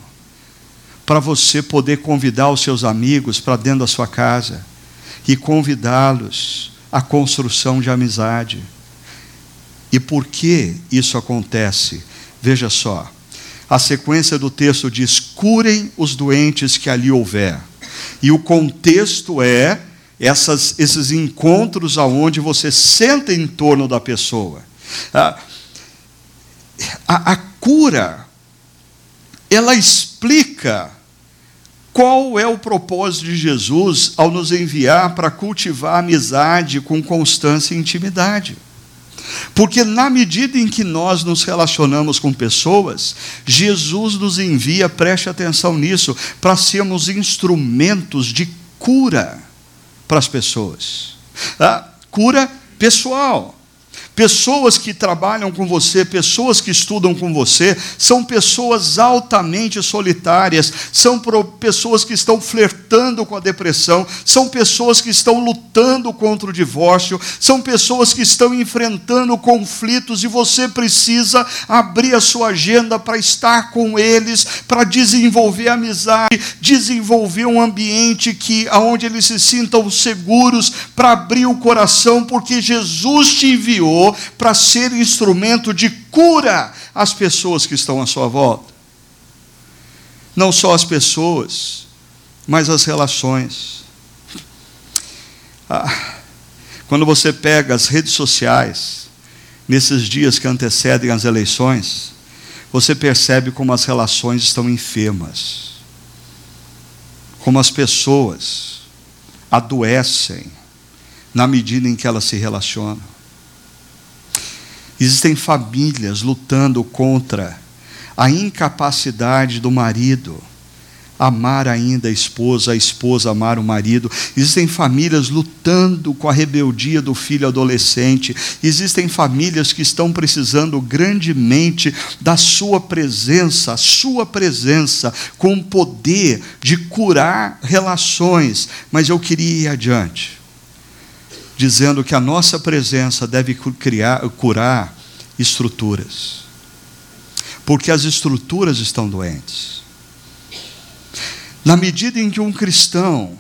Para você poder convidar os seus amigos para dentro da sua casa e convidá-los à construção de amizade. E por que isso acontece? Veja só. A sequência do texto diz: curem os doentes que ali houver. E o contexto é essas, esses encontros aonde você senta em torno da pessoa. Ah, a, a cura, ela explica qual é o propósito de Jesus ao nos enviar para cultivar amizade com constância e intimidade. Porque na medida em que nós nos relacionamos com pessoas, Jesus nos envia, preste atenção nisso, para sermos instrumentos de cura para as pessoas. Ah, cura pessoal. Pessoas que trabalham com você, pessoas que estudam com você, são pessoas altamente solitárias, são pessoas que estão flertando com a depressão, são pessoas que estão lutando contra o divórcio, são pessoas que estão enfrentando conflitos e você precisa abrir a sua agenda para estar com eles, para desenvolver amizade, desenvolver um ambiente que aonde eles se sintam seguros, para abrir o coração, porque Jesus te enviou Para ser instrumento de cura às pessoas que estão à sua volta. Não só as pessoas, mas as relações. Ah, quando você pega as redes sociais, nesses dias que antecedem as eleições, você percebe como as relações estão enfermas, como as pessoas adoecem na medida em que elas se relacionam. Existem famílias lutando contra a incapacidade do marido amar ainda a esposa, a esposa amar o marido. Existem famílias lutando com a rebeldia do filho adolescente. Existem famílias que estão precisando grandemente da sua presença, a sua presença com o poder de curar relações. Mas eu queria ir adiante, dizendo que a nossa presença deve criar, curar estruturas. Porque as estruturas estão doentes. Na medida em que um cristão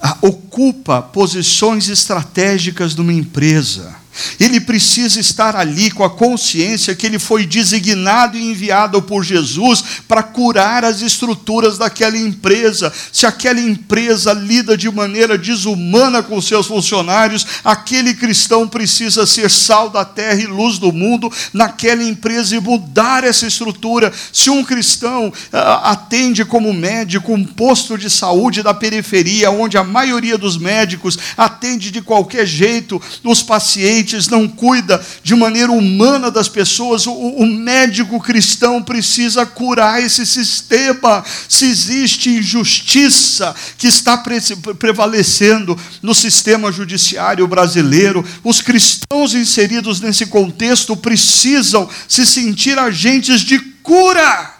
ah, ocupa posições estratégicas numa empresa, ele precisa estar ali com a consciência que ele foi designado e enviado por Jesus para curar as estruturas daquela empresa. Se aquela empresa lida de maneira desumana com seus funcionários, aquele cristão precisa ser sal da terra e luz do mundo naquela empresa e mudar essa estrutura. Se um cristão uh, atende como médico um posto de saúde da periferia, onde a maioria dos médicos atende de qualquer jeito os pacientes, não cuida de maneira humana das pessoas, o, o médico cristão precisa curar esse sistema. Se existe injustiça que está pre prevalecendo no sistema judiciário brasileiro, os cristãos inseridos nesse contexto precisam se sentir agentes de cura.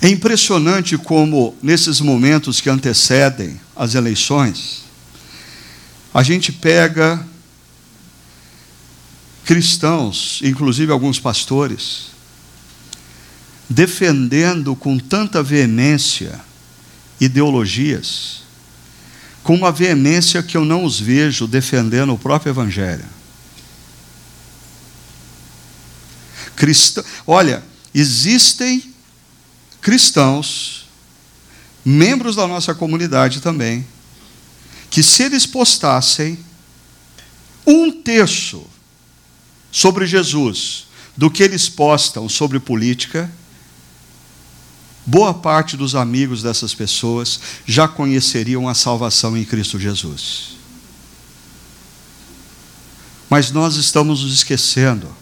É impressionante como, nesses momentos que antecedem as eleições, a gente pega cristãos, inclusive alguns pastores, defendendo com tanta veemência ideologias, com uma veemência que eu não os vejo defendendo o próprio Evangelho. Olha, existem cristãos, membros da nossa comunidade também, que se eles postassem um terço sobre Jesus do que eles postam sobre política, boa parte dos amigos dessas pessoas já conheceriam a salvação em Cristo Jesus. Mas nós estamos nos esquecendo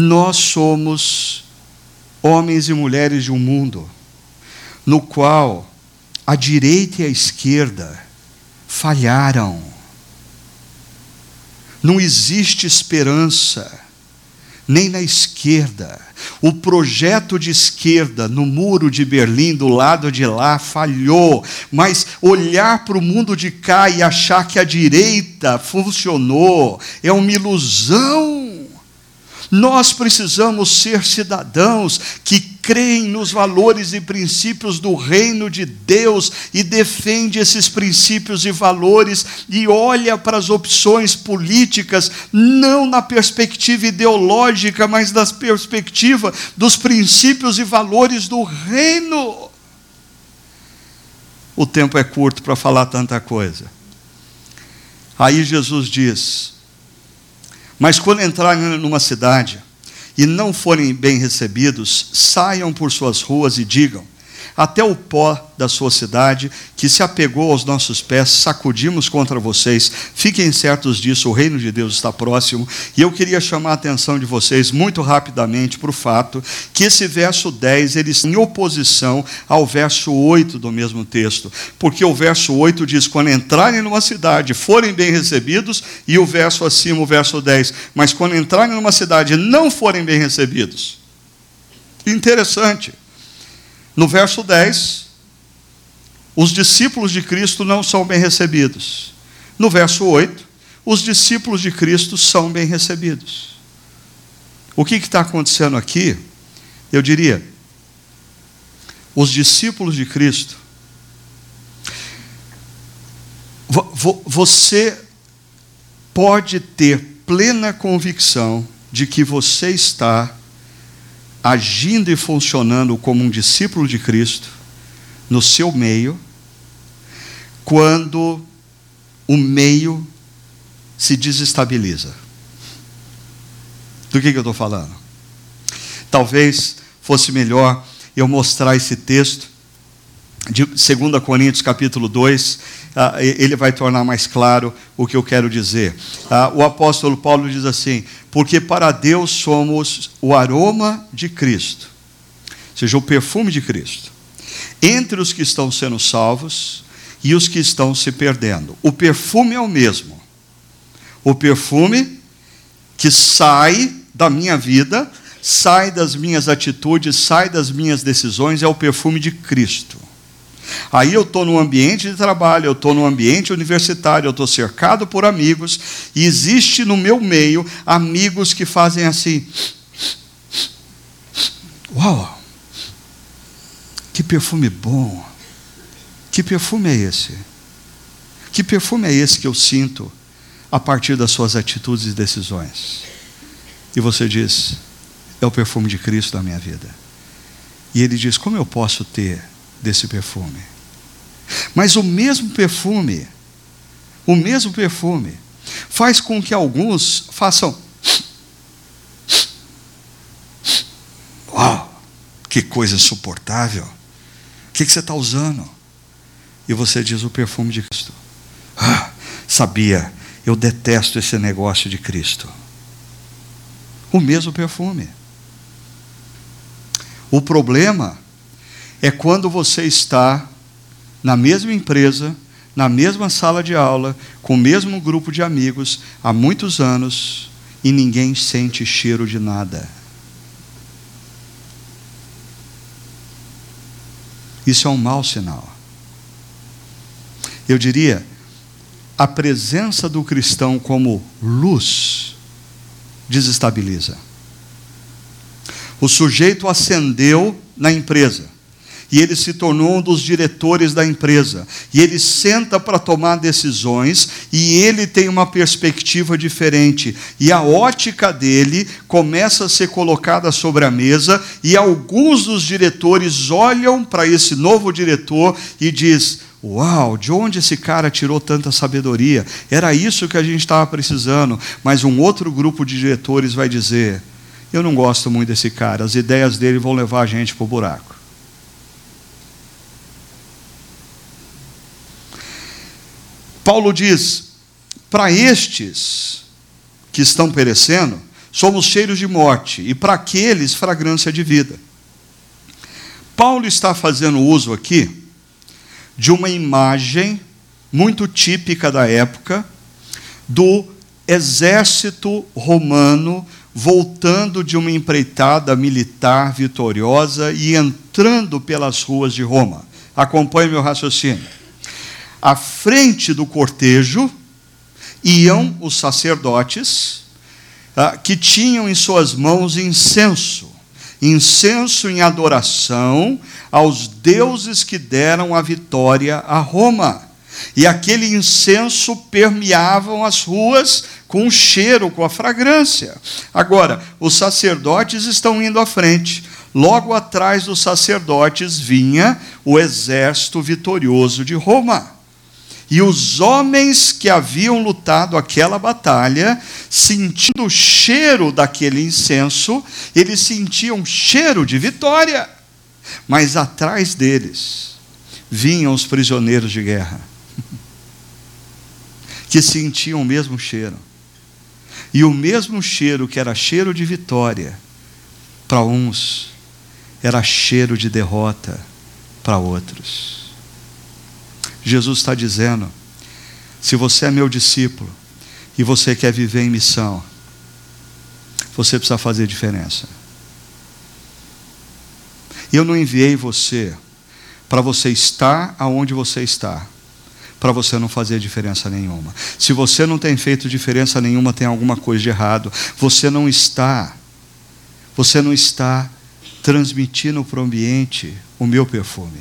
Nós somos homens e mulheres de um mundo no qual a direita e a esquerda falharam. Não existe esperança, nem na esquerda. O projeto de esquerda no muro de Berlim, do lado de lá, falhou. Mas olhar para o mundo de cá e achar que a direita funcionou é uma ilusão. Nós precisamos ser cidadãos que creem nos valores e princípios do reino de Deus e defende esses princípios e valores e olha para as opções políticas não na perspectiva ideológica, mas na perspectiva dos princípios e valores do reino. O tempo é curto para falar tanta coisa. Aí Jesus diz: mas quando entrarem numa cidade e não forem bem recebidos, saiam por suas ruas e digam: até o pó da sua cidade, que se apegou aos nossos pés, sacudimos contra vocês. Fiquem certos disso, o reino de Deus está próximo. E eu queria chamar a atenção de vocês muito rapidamente para o fato que esse verso 10 ele está em oposição ao verso 8 do mesmo texto. Porque o verso 8 diz: quando entrarem numa cidade, forem bem recebidos, e o verso acima, o verso 10, mas quando entrarem numa cidade não forem bem recebidos. Interessante. No verso 10, os discípulos de Cristo não são bem recebidos. No verso 8, os discípulos de Cristo são bem recebidos. O que está acontecendo aqui Eu diria, os discípulos de Cristo, você pode ter plena convicção de que você está agindo e funcionando como um discípulo de Cristo no seu meio, quando o meio se desestabiliza. Do que, que eu estou falando? Talvez fosse melhor eu mostrar esse texto de 2 Coríntios capítulo 2, ah, ele vai tornar mais claro o que eu quero dizer. Ah, o apóstolo Paulo diz assim: Porque para Deus somos o aroma de Cristo, ou seja, o perfume de Cristo, entre os que estão sendo salvos e os que estão se perdendo. O perfume é o mesmo. O perfume que sai da minha vida, sai das minhas atitudes, sai das minhas decisões, é o perfume de Cristo. Aí eu estou no ambiente de trabalho, eu estou no ambiente universitário, eu estou cercado por amigos, e existe no meu meio amigos que fazem assim. Uau! Que perfume bom! Que perfume é esse? Que perfume é esse que eu sinto a partir das suas atitudes e decisões? E você diz: é o perfume de Cristo da minha vida. E ele diz: como eu posso ter desse perfume? Mas o mesmo perfume, o mesmo perfume, faz com que alguns façam. Uau, que coisa insuportável. O que, você está usando? E você diz o perfume de Cristo. Ah, sabia, eu detesto esse negócio de Cristo. O mesmo perfume. O problema é quando você está na mesma empresa, na mesma sala de aula, com o mesmo grupo de amigos há muitos anos e ninguém sente cheiro de nada. Isso é um mau sinal. Eu diria, a presença do cristão como luz desestabiliza. O sujeito ascendeu na empresa e ele se tornou um dos diretores da empresa. E ele senta para tomar decisões e ele tem uma perspectiva diferente. E a ótica dele começa a ser colocada sobre a mesa e alguns dos diretores olham para esse novo diretor e diz: Uau, de onde esse cara tirou tanta sabedoria? Era isso que a gente estava precisando. Mas um outro grupo de diretores vai dizer: Eu não gosto muito desse cara, as ideias dele vão levar a gente para o buraco. Paulo diz: para estes que estão perecendo, somos cheiros de morte, e para aqueles, fragrância de vida. Paulo está fazendo uso aqui de uma imagem muito típica da época do exército romano voltando de uma empreitada militar vitoriosa e entrando pelas ruas de Roma. Acompanhe meu raciocínio à frente do cortejo iam os sacerdotes, ah, que tinham em suas mãos incenso, incenso em adoração aos deuses que deram a vitória a Roma. E aquele incenso permeavam as ruas com o cheiro, com a fragrância. Agora, os sacerdotes estão indo à frente. Logo atrás dos sacerdotes vinha o exército vitorioso de Roma. E os homens que haviam lutado aquela batalha, sentindo o cheiro daquele incenso, eles sentiam cheiro de vitória. Mas atrás deles vinham os prisioneiros de guerra, que sentiam o mesmo cheiro. E o mesmo cheiro que era cheiro de vitória, para uns, era cheiro de derrota para outros. Jesus está dizendo: se você é meu discípulo e você quer viver em missão, você precisa fazer diferença. Eu não enviei você para você estar aonde você está, para você não fazer diferença nenhuma. Se você não tem feito diferença nenhuma, tem alguma coisa de errado. Você não está, você não está transmitindo para o ambiente o meu perfume.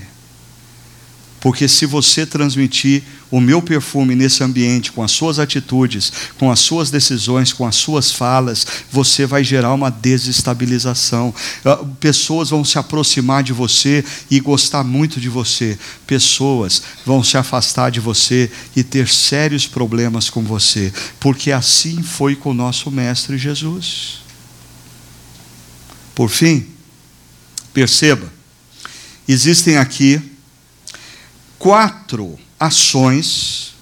Porque se você transmitir o meu perfume nesse ambiente, com as suas atitudes, com as suas decisões, com as suas falas, você vai gerar uma desestabilização. Ah, pessoas vão se aproximar de você e gostar muito de você. Pessoas vão se afastar de você e ter sérios problemas com você. Porque assim foi com o nosso Mestre Jesus. Por fim, perceba, existem aqui quatro ações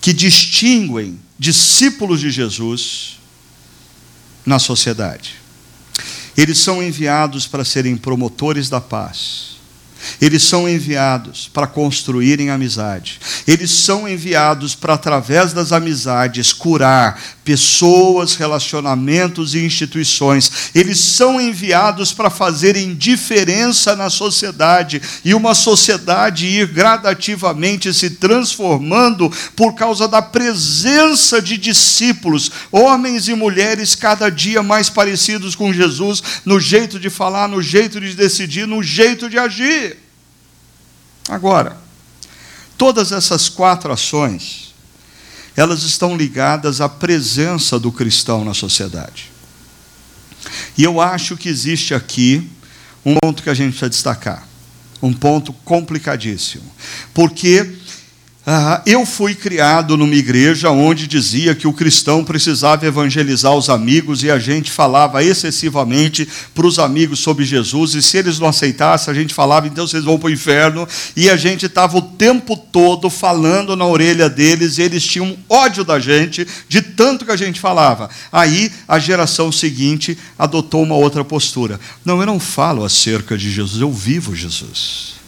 que distinguem discípulos de Jesus na sociedade. Eles são enviados para serem promotores da paz eles são enviados para construírem amizade. Eles são enviados para, através das amizades, curar pessoas, relacionamentos e instituições. Eles são enviados para fazerem diferença na sociedade e uma sociedade ir gradativamente se transformando por causa da presença de discípulos, homens e mulheres cada dia mais parecidos com Jesus, no jeito de falar, no jeito de decidir, no jeito de agir. Agora, todas essas quatro ações, elas estão ligadas à presença do cristão na sociedade. E eu acho que existe aqui um ponto que a gente precisa destacar, um ponto complicadíssimo, porque ah, eu fui criado numa igreja onde dizia que o cristão precisava evangelizar os amigos e a gente falava excessivamente para os amigos sobre Jesus, e se eles não aceitassem, a gente falava, então vocês vão para o inferno, e a gente estava o tempo todo falando na orelha deles, e eles tinham ódio da gente, de tanto que a gente falava. Aí a geração seguinte adotou uma outra postura. Não, eu não falo acerca de Jesus, eu vivo Jesus.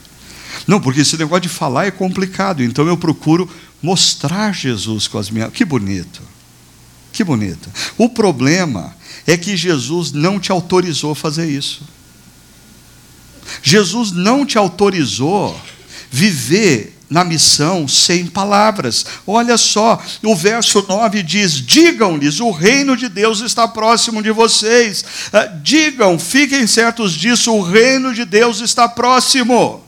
Não, porque esse negócio de falar é complicado, então eu procuro mostrar Jesus com as minhas. Que bonito. Que bonito. O problema é que Jesus não te autorizou a fazer isso. Jesus não te autorizou viver na missão sem palavras. Olha só, o verso 9 diz: Digam-lhes, o reino de Deus está próximo de vocês. Ah, digam, fiquem certos disso, o reino de Deus está próximo.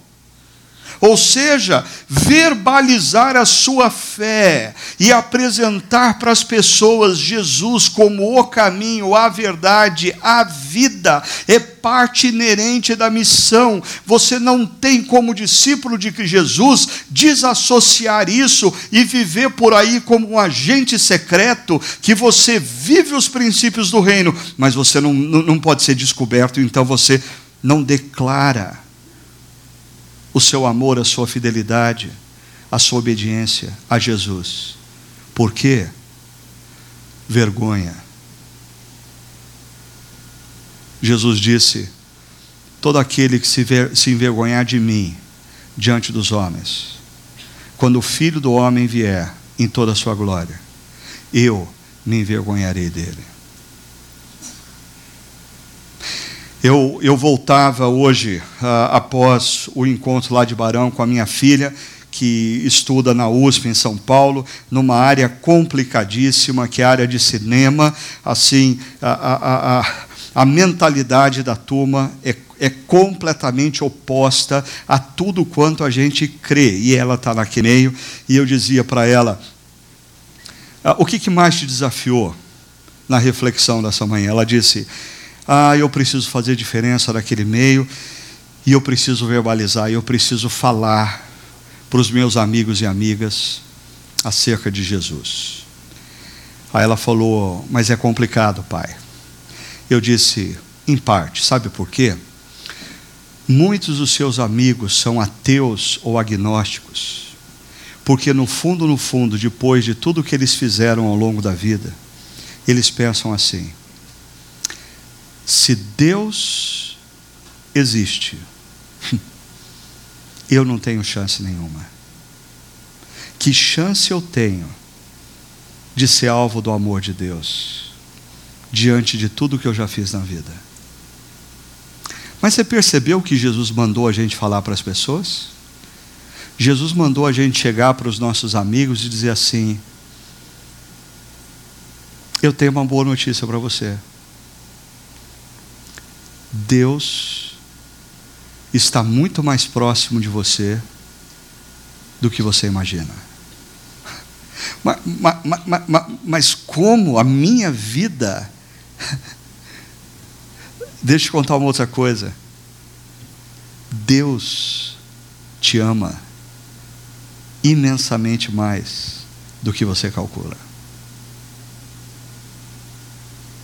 Ou seja, verbalizar a sua fé e apresentar para as pessoas Jesus como o caminho, a verdade, a vida, é parte inerente da missão. Você não tem, como discípulo de Jesus, desassociar isso e viver por aí como um agente secreto, que você vive os princípios do reino, mas você não, não pode ser descoberto, então você não declara o seu amor, a sua fidelidade, a sua obediência a Jesus. Por quê? Vergonha. Jesus disse: Todo aquele que se, ver, se envergonhar de mim diante dos homens, quando o filho do homem vier em toda a sua glória, eu me envergonharei dele. Eu, eu voltava hoje, uh, após o encontro lá de Barão com a minha filha, que estuda na USP em São Paulo, numa área complicadíssima, que é a área de cinema. Assim, a, a, a, a mentalidade da turma é, é completamente oposta a tudo quanto a gente crê. E ela está naquele meio, e eu dizia para ela: ah, o que, que mais te desafiou na reflexão dessa manhã? Ela disse ah, eu preciso fazer diferença naquele meio, e eu preciso verbalizar, eu preciso falar para os meus amigos e amigas acerca de Jesus. Aí ela falou: Mas é complicado, pai. Eu disse: Em parte, sabe por quê? Muitos dos seus amigos são ateus ou agnósticos, porque no fundo, no fundo, depois de tudo que eles fizeram ao longo da vida, eles pensam assim: se Deus existe, eu não tenho chance nenhuma. Que chance eu tenho de ser alvo do amor de Deus, diante de tudo que eu já fiz na vida? Mas você percebeu que Jesus mandou a gente falar para as pessoas? Jesus mandou a gente chegar para os nossos amigos e dizer assim: Eu tenho uma boa notícia para você. Deus está muito mais próximo de você do que você imagina. Mas, mas, mas, mas como a minha vida. Deixa eu contar uma outra coisa. Deus te ama imensamente mais do que você calcula.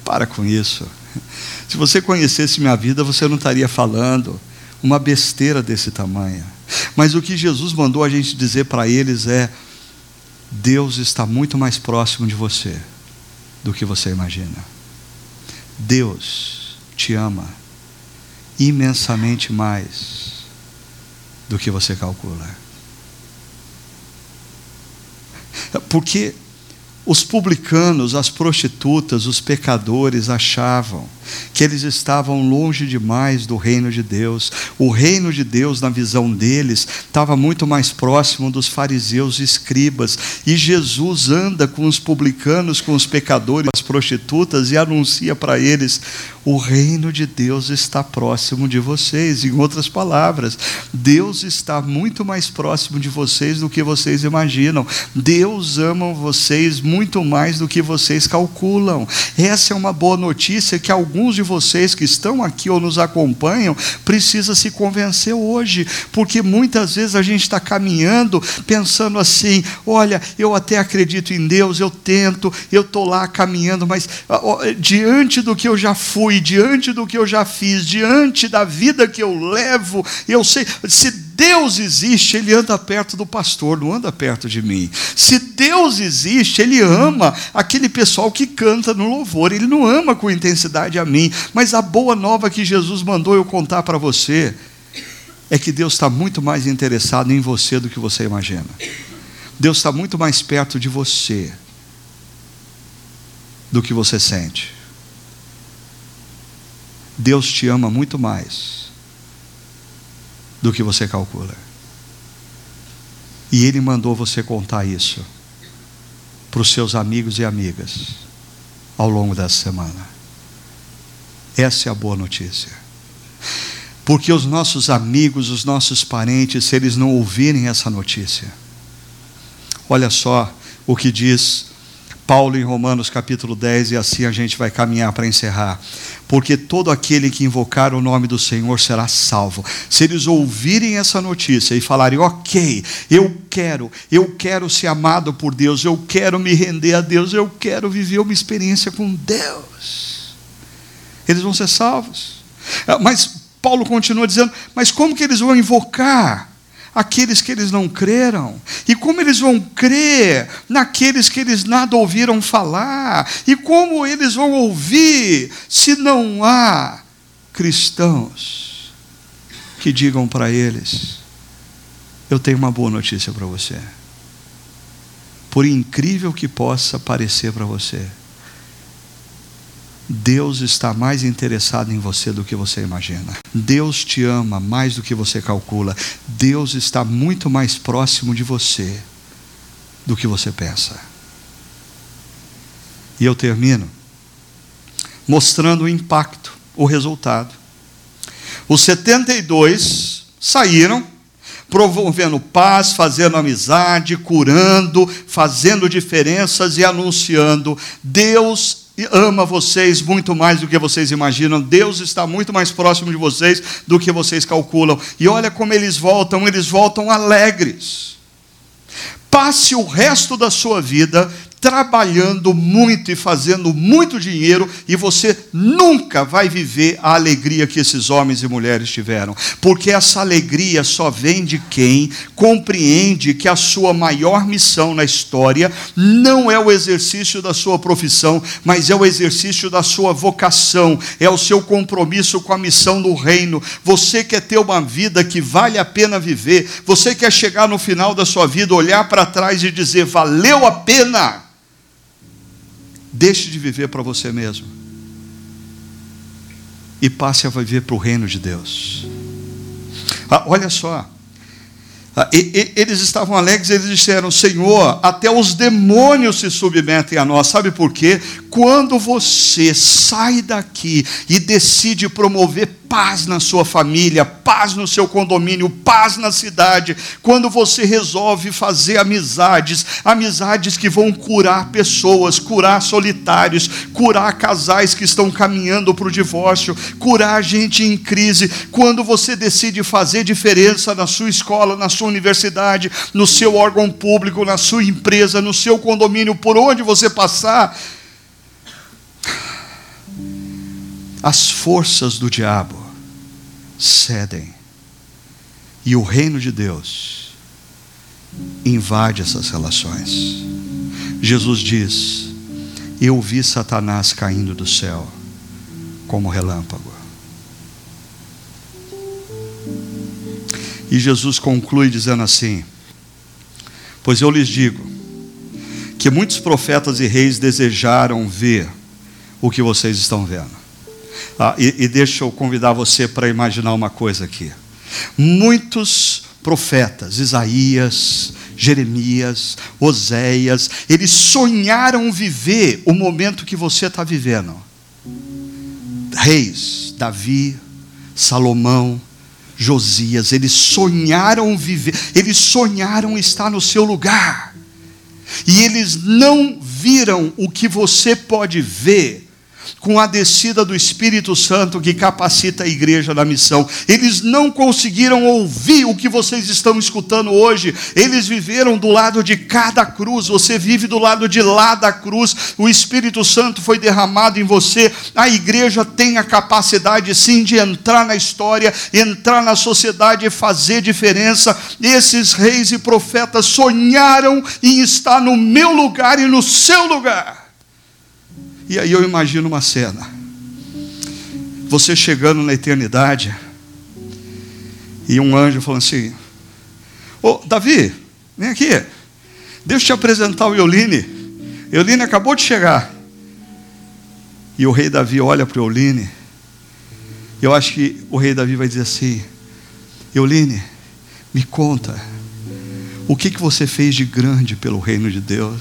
Para com isso. Se você conhecesse minha vida, você não estaria falando uma besteira desse tamanho. Mas o que Jesus mandou a gente dizer para eles é: Deus está muito mais próximo de você do que você imagina. Deus te ama imensamente mais do que você calcula. Porque os publicanos, as prostitutas, os pecadores achavam que eles estavam longe demais do reino de Deus. O reino de Deus, na visão deles, estava muito mais próximo dos fariseus e escribas. E Jesus anda com os publicanos, com os pecadores, as prostitutas e anuncia para eles: o reino de Deus está próximo de vocês. Em outras palavras, Deus está muito mais próximo de vocês do que vocês imaginam. Deus ama vocês muito mais do que vocês calculam. Essa é uma boa notícia que alguns de vocês que estão aqui ou nos acompanham precisa se convencer hoje, porque muitas vezes a gente está caminhando pensando assim: olha, eu até acredito em Deus, eu tento, eu estou lá caminhando, mas diante do que eu já fui, diante do que eu já fiz, diante da vida que eu levo, eu sei, se Deus existe, Ele anda perto do pastor, não anda perto de mim. Se Deus existe, Ele ama aquele pessoal que canta no louvor, Ele não ama com intensidade a mim. Mas a boa nova que Jesus mandou eu contar para você é que Deus está muito mais interessado em você do que você imagina. Deus está muito mais perto de você do que você sente. Deus te ama muito mais do que você calcula. E Ele mandou você contar isso para os seus amigos e amigas ao longo dessa semana. Essa é a boa notícia. Porque os nossos amigos, os nossos parentes, se eles não ouvirem essa notícia, olha só o que diz Paulo em Romanos capítulo 10, e assim a gente vai caminhar para encerrar. Porque todo aquele que invocar o nome do Senhor será salvo. Se eles ouvirem essa notícia e falarem, ok, eu quero, eu quero ser amado por Deus, eu quero me render a Deus, eu quero viver uma experiência com Deus, eles vão ser salvos. Ah, mas Paulo continua dizendo, mas como que eles vão invocar? Aqueles que eles não creram? E como eles vão crer naqueles que eles nada ouviram falar? E como eles vão ouvir se não há cristãos que digam para eles: Eu tenho uma boa notícia para você. Por incrível que possa parecer para você, Deus está mais interessado em você do que você imagina. Deus te ama mais do que você calcula. Deus está muito mais próximo de você do que você pensa. E eu termino mostrando o impacto, o resultado. Os 72 saíram promovendo paz, fazendo amizade, curando, fazendo diferenças e anunciando: Deus ama vocês muito mais do que vocês imaginam. Deus está muito mais próximo de vocês do que vocês calculam. E olha como eles voltam, eles voltam alegres. Passe o resto da sua vida trabalhando muito e fazendo muito dinheiro e você nunca vai viver a alegria que esses homens e mulheres tiveram, porque essa alegria só vem de quem compreende que a sua maior missão na história não é o exercício da sua profissão, mas é o exercício da sua vocação, é o seu compromisso com a missão do reino. Você quer ter uma vida que vale a pena viver, você quer chegar no final da sua vida, olhar para trás e dizer: valeu a pena Deixe de viver para você mesmo. E passe a viver para o reino de Deus. Ah, olha só. Ah, e, e, eles estavam alegres, eles disseram: Senhor, até os demônios se submetem a nós. Sabe por quê? Quando você sai daqui e decide promover paz na sua família, paz no seu condomínio, paz na cidade, quando você resolve fazer amizades, amizades que vão curar pessoas, curar solitários, curar casais que estão caminhando para o divórcio, curar gente em crise, quando você decide fazer diferença na sua escola, na sua universidade, no seu órgão público, na sua empresa, no seu condomínio, por onde você passar, as forças do diabo cedem e o reino de Deus invade essas relações. Jesus diz: Eu vi Satanás caindo do céu como relâmpago. E Jesus conclui dizendo assim: Pois eu lhes digo que muitos profetas e reis desejaram ver o que vocês estão vendo ah, e, e deixa eu convidar você para imaginar uma coisa aqui. Muitos profetas, Isaías, Jeremias, Oséias, eles sonharam viver o momento que você está vivendo. Reis, Davi, Salomão, Josias, eles sonharam viver, eles sonharam estar no seu lugar. E eles não viram o que você pode ver com a descida do Espírito Santo que capacita a igreja na missão. Eles não conseguiram ouvir o que vocês estão escutando hoje. Eles viveram do lado de cada cruz. Você vive do lado de lá da cruz. O Espírito Santo foi derramado em você. A igreja tem a capacidade sim de entrar na história, entrar na sociedade e fazer diferença. Esses reis e profetas sonharam em estar no meu lugar e no seu lugar. E aí eu imagino uma cena. Você chegando na eternidade e um anjo falando assim: Ô oh, Davi, vem aqui, deixa eu te apresentar o Euline. Euline acabou de chegar. E o rei Davi olha para o Euline. Eu acho que o rei Davi vai dizer assim: Euline, me conta, o que, que você fez de grande pelo reino de Deus?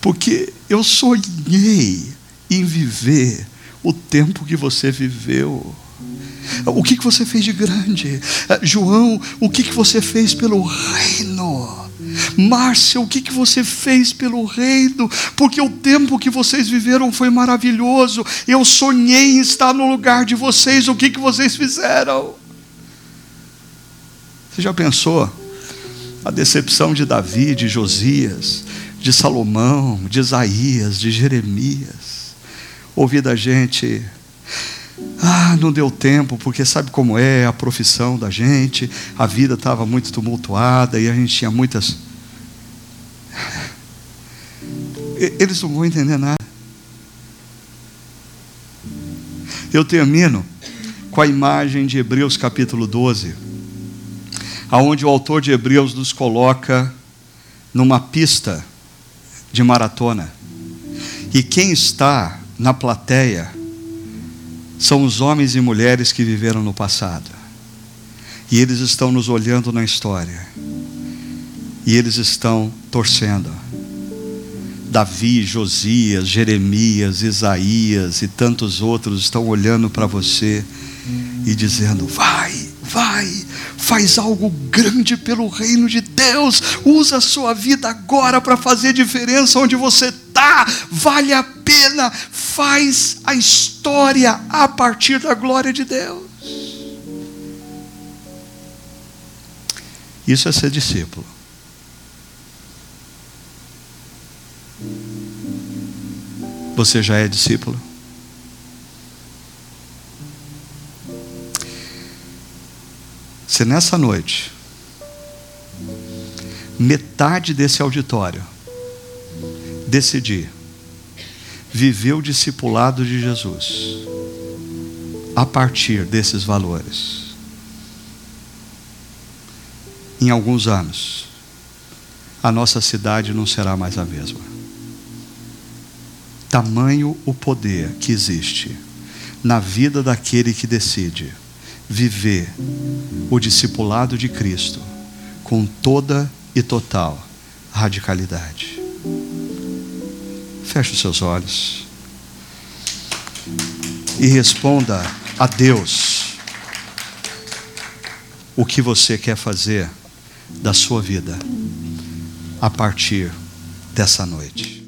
Porque eu sonhei em viver o tempo que você viveu. O que, que você fez de grande? Eh, João, o que, que você fez pelo reino? Márcia, o que, que você fez pelo reino? Porque o tempo que vocês viveram foi maravilhoso. Eu sonhei em estar no lugar de vocês. O que, que vocês fizeram? Você já pensou? A decepção de Davi, de Josias, de Salomão, de Isaías, de Jeremias ouvir da gente. Ah, não deu tempo, porque sabe como é a profissão da gente, a vida estava muito tumultuada e a gente tinha muitas. Eles não vão entender nada. Eu termino com a imagem de Hebreus capítulo 12, aonde o autor de Hebreus nos coloca numa pista de maratona. E quem está na plateia são os homens e mulheres que viveram no passado. E eles estão nos olhando na história. E eles estão torcendo. Davi, Josias, Jeremias, Isaías e tantos outros estão olhando para você e dizendo: vai, vai, faz algo grande pelo reino de Deus, usa a sua vida agora para fazer diferença onde você está, vale a faz a história a partir da glória de Deus. Isso é ser discípulo. Você já é discípulo? Se nessa noite, metade desse auditório decidir viver o discipulado de Jesus a partir desses valores. Em alguns anos, a nossa cidade não será mais a mesma. Tamanho o poder que existe na vida daquele que decide viver o discipulado de Cristo com toda e total radicalidade. Feche os seus olhos e responda a Deus o que você quer fazer da sua vida a partir dessa noite.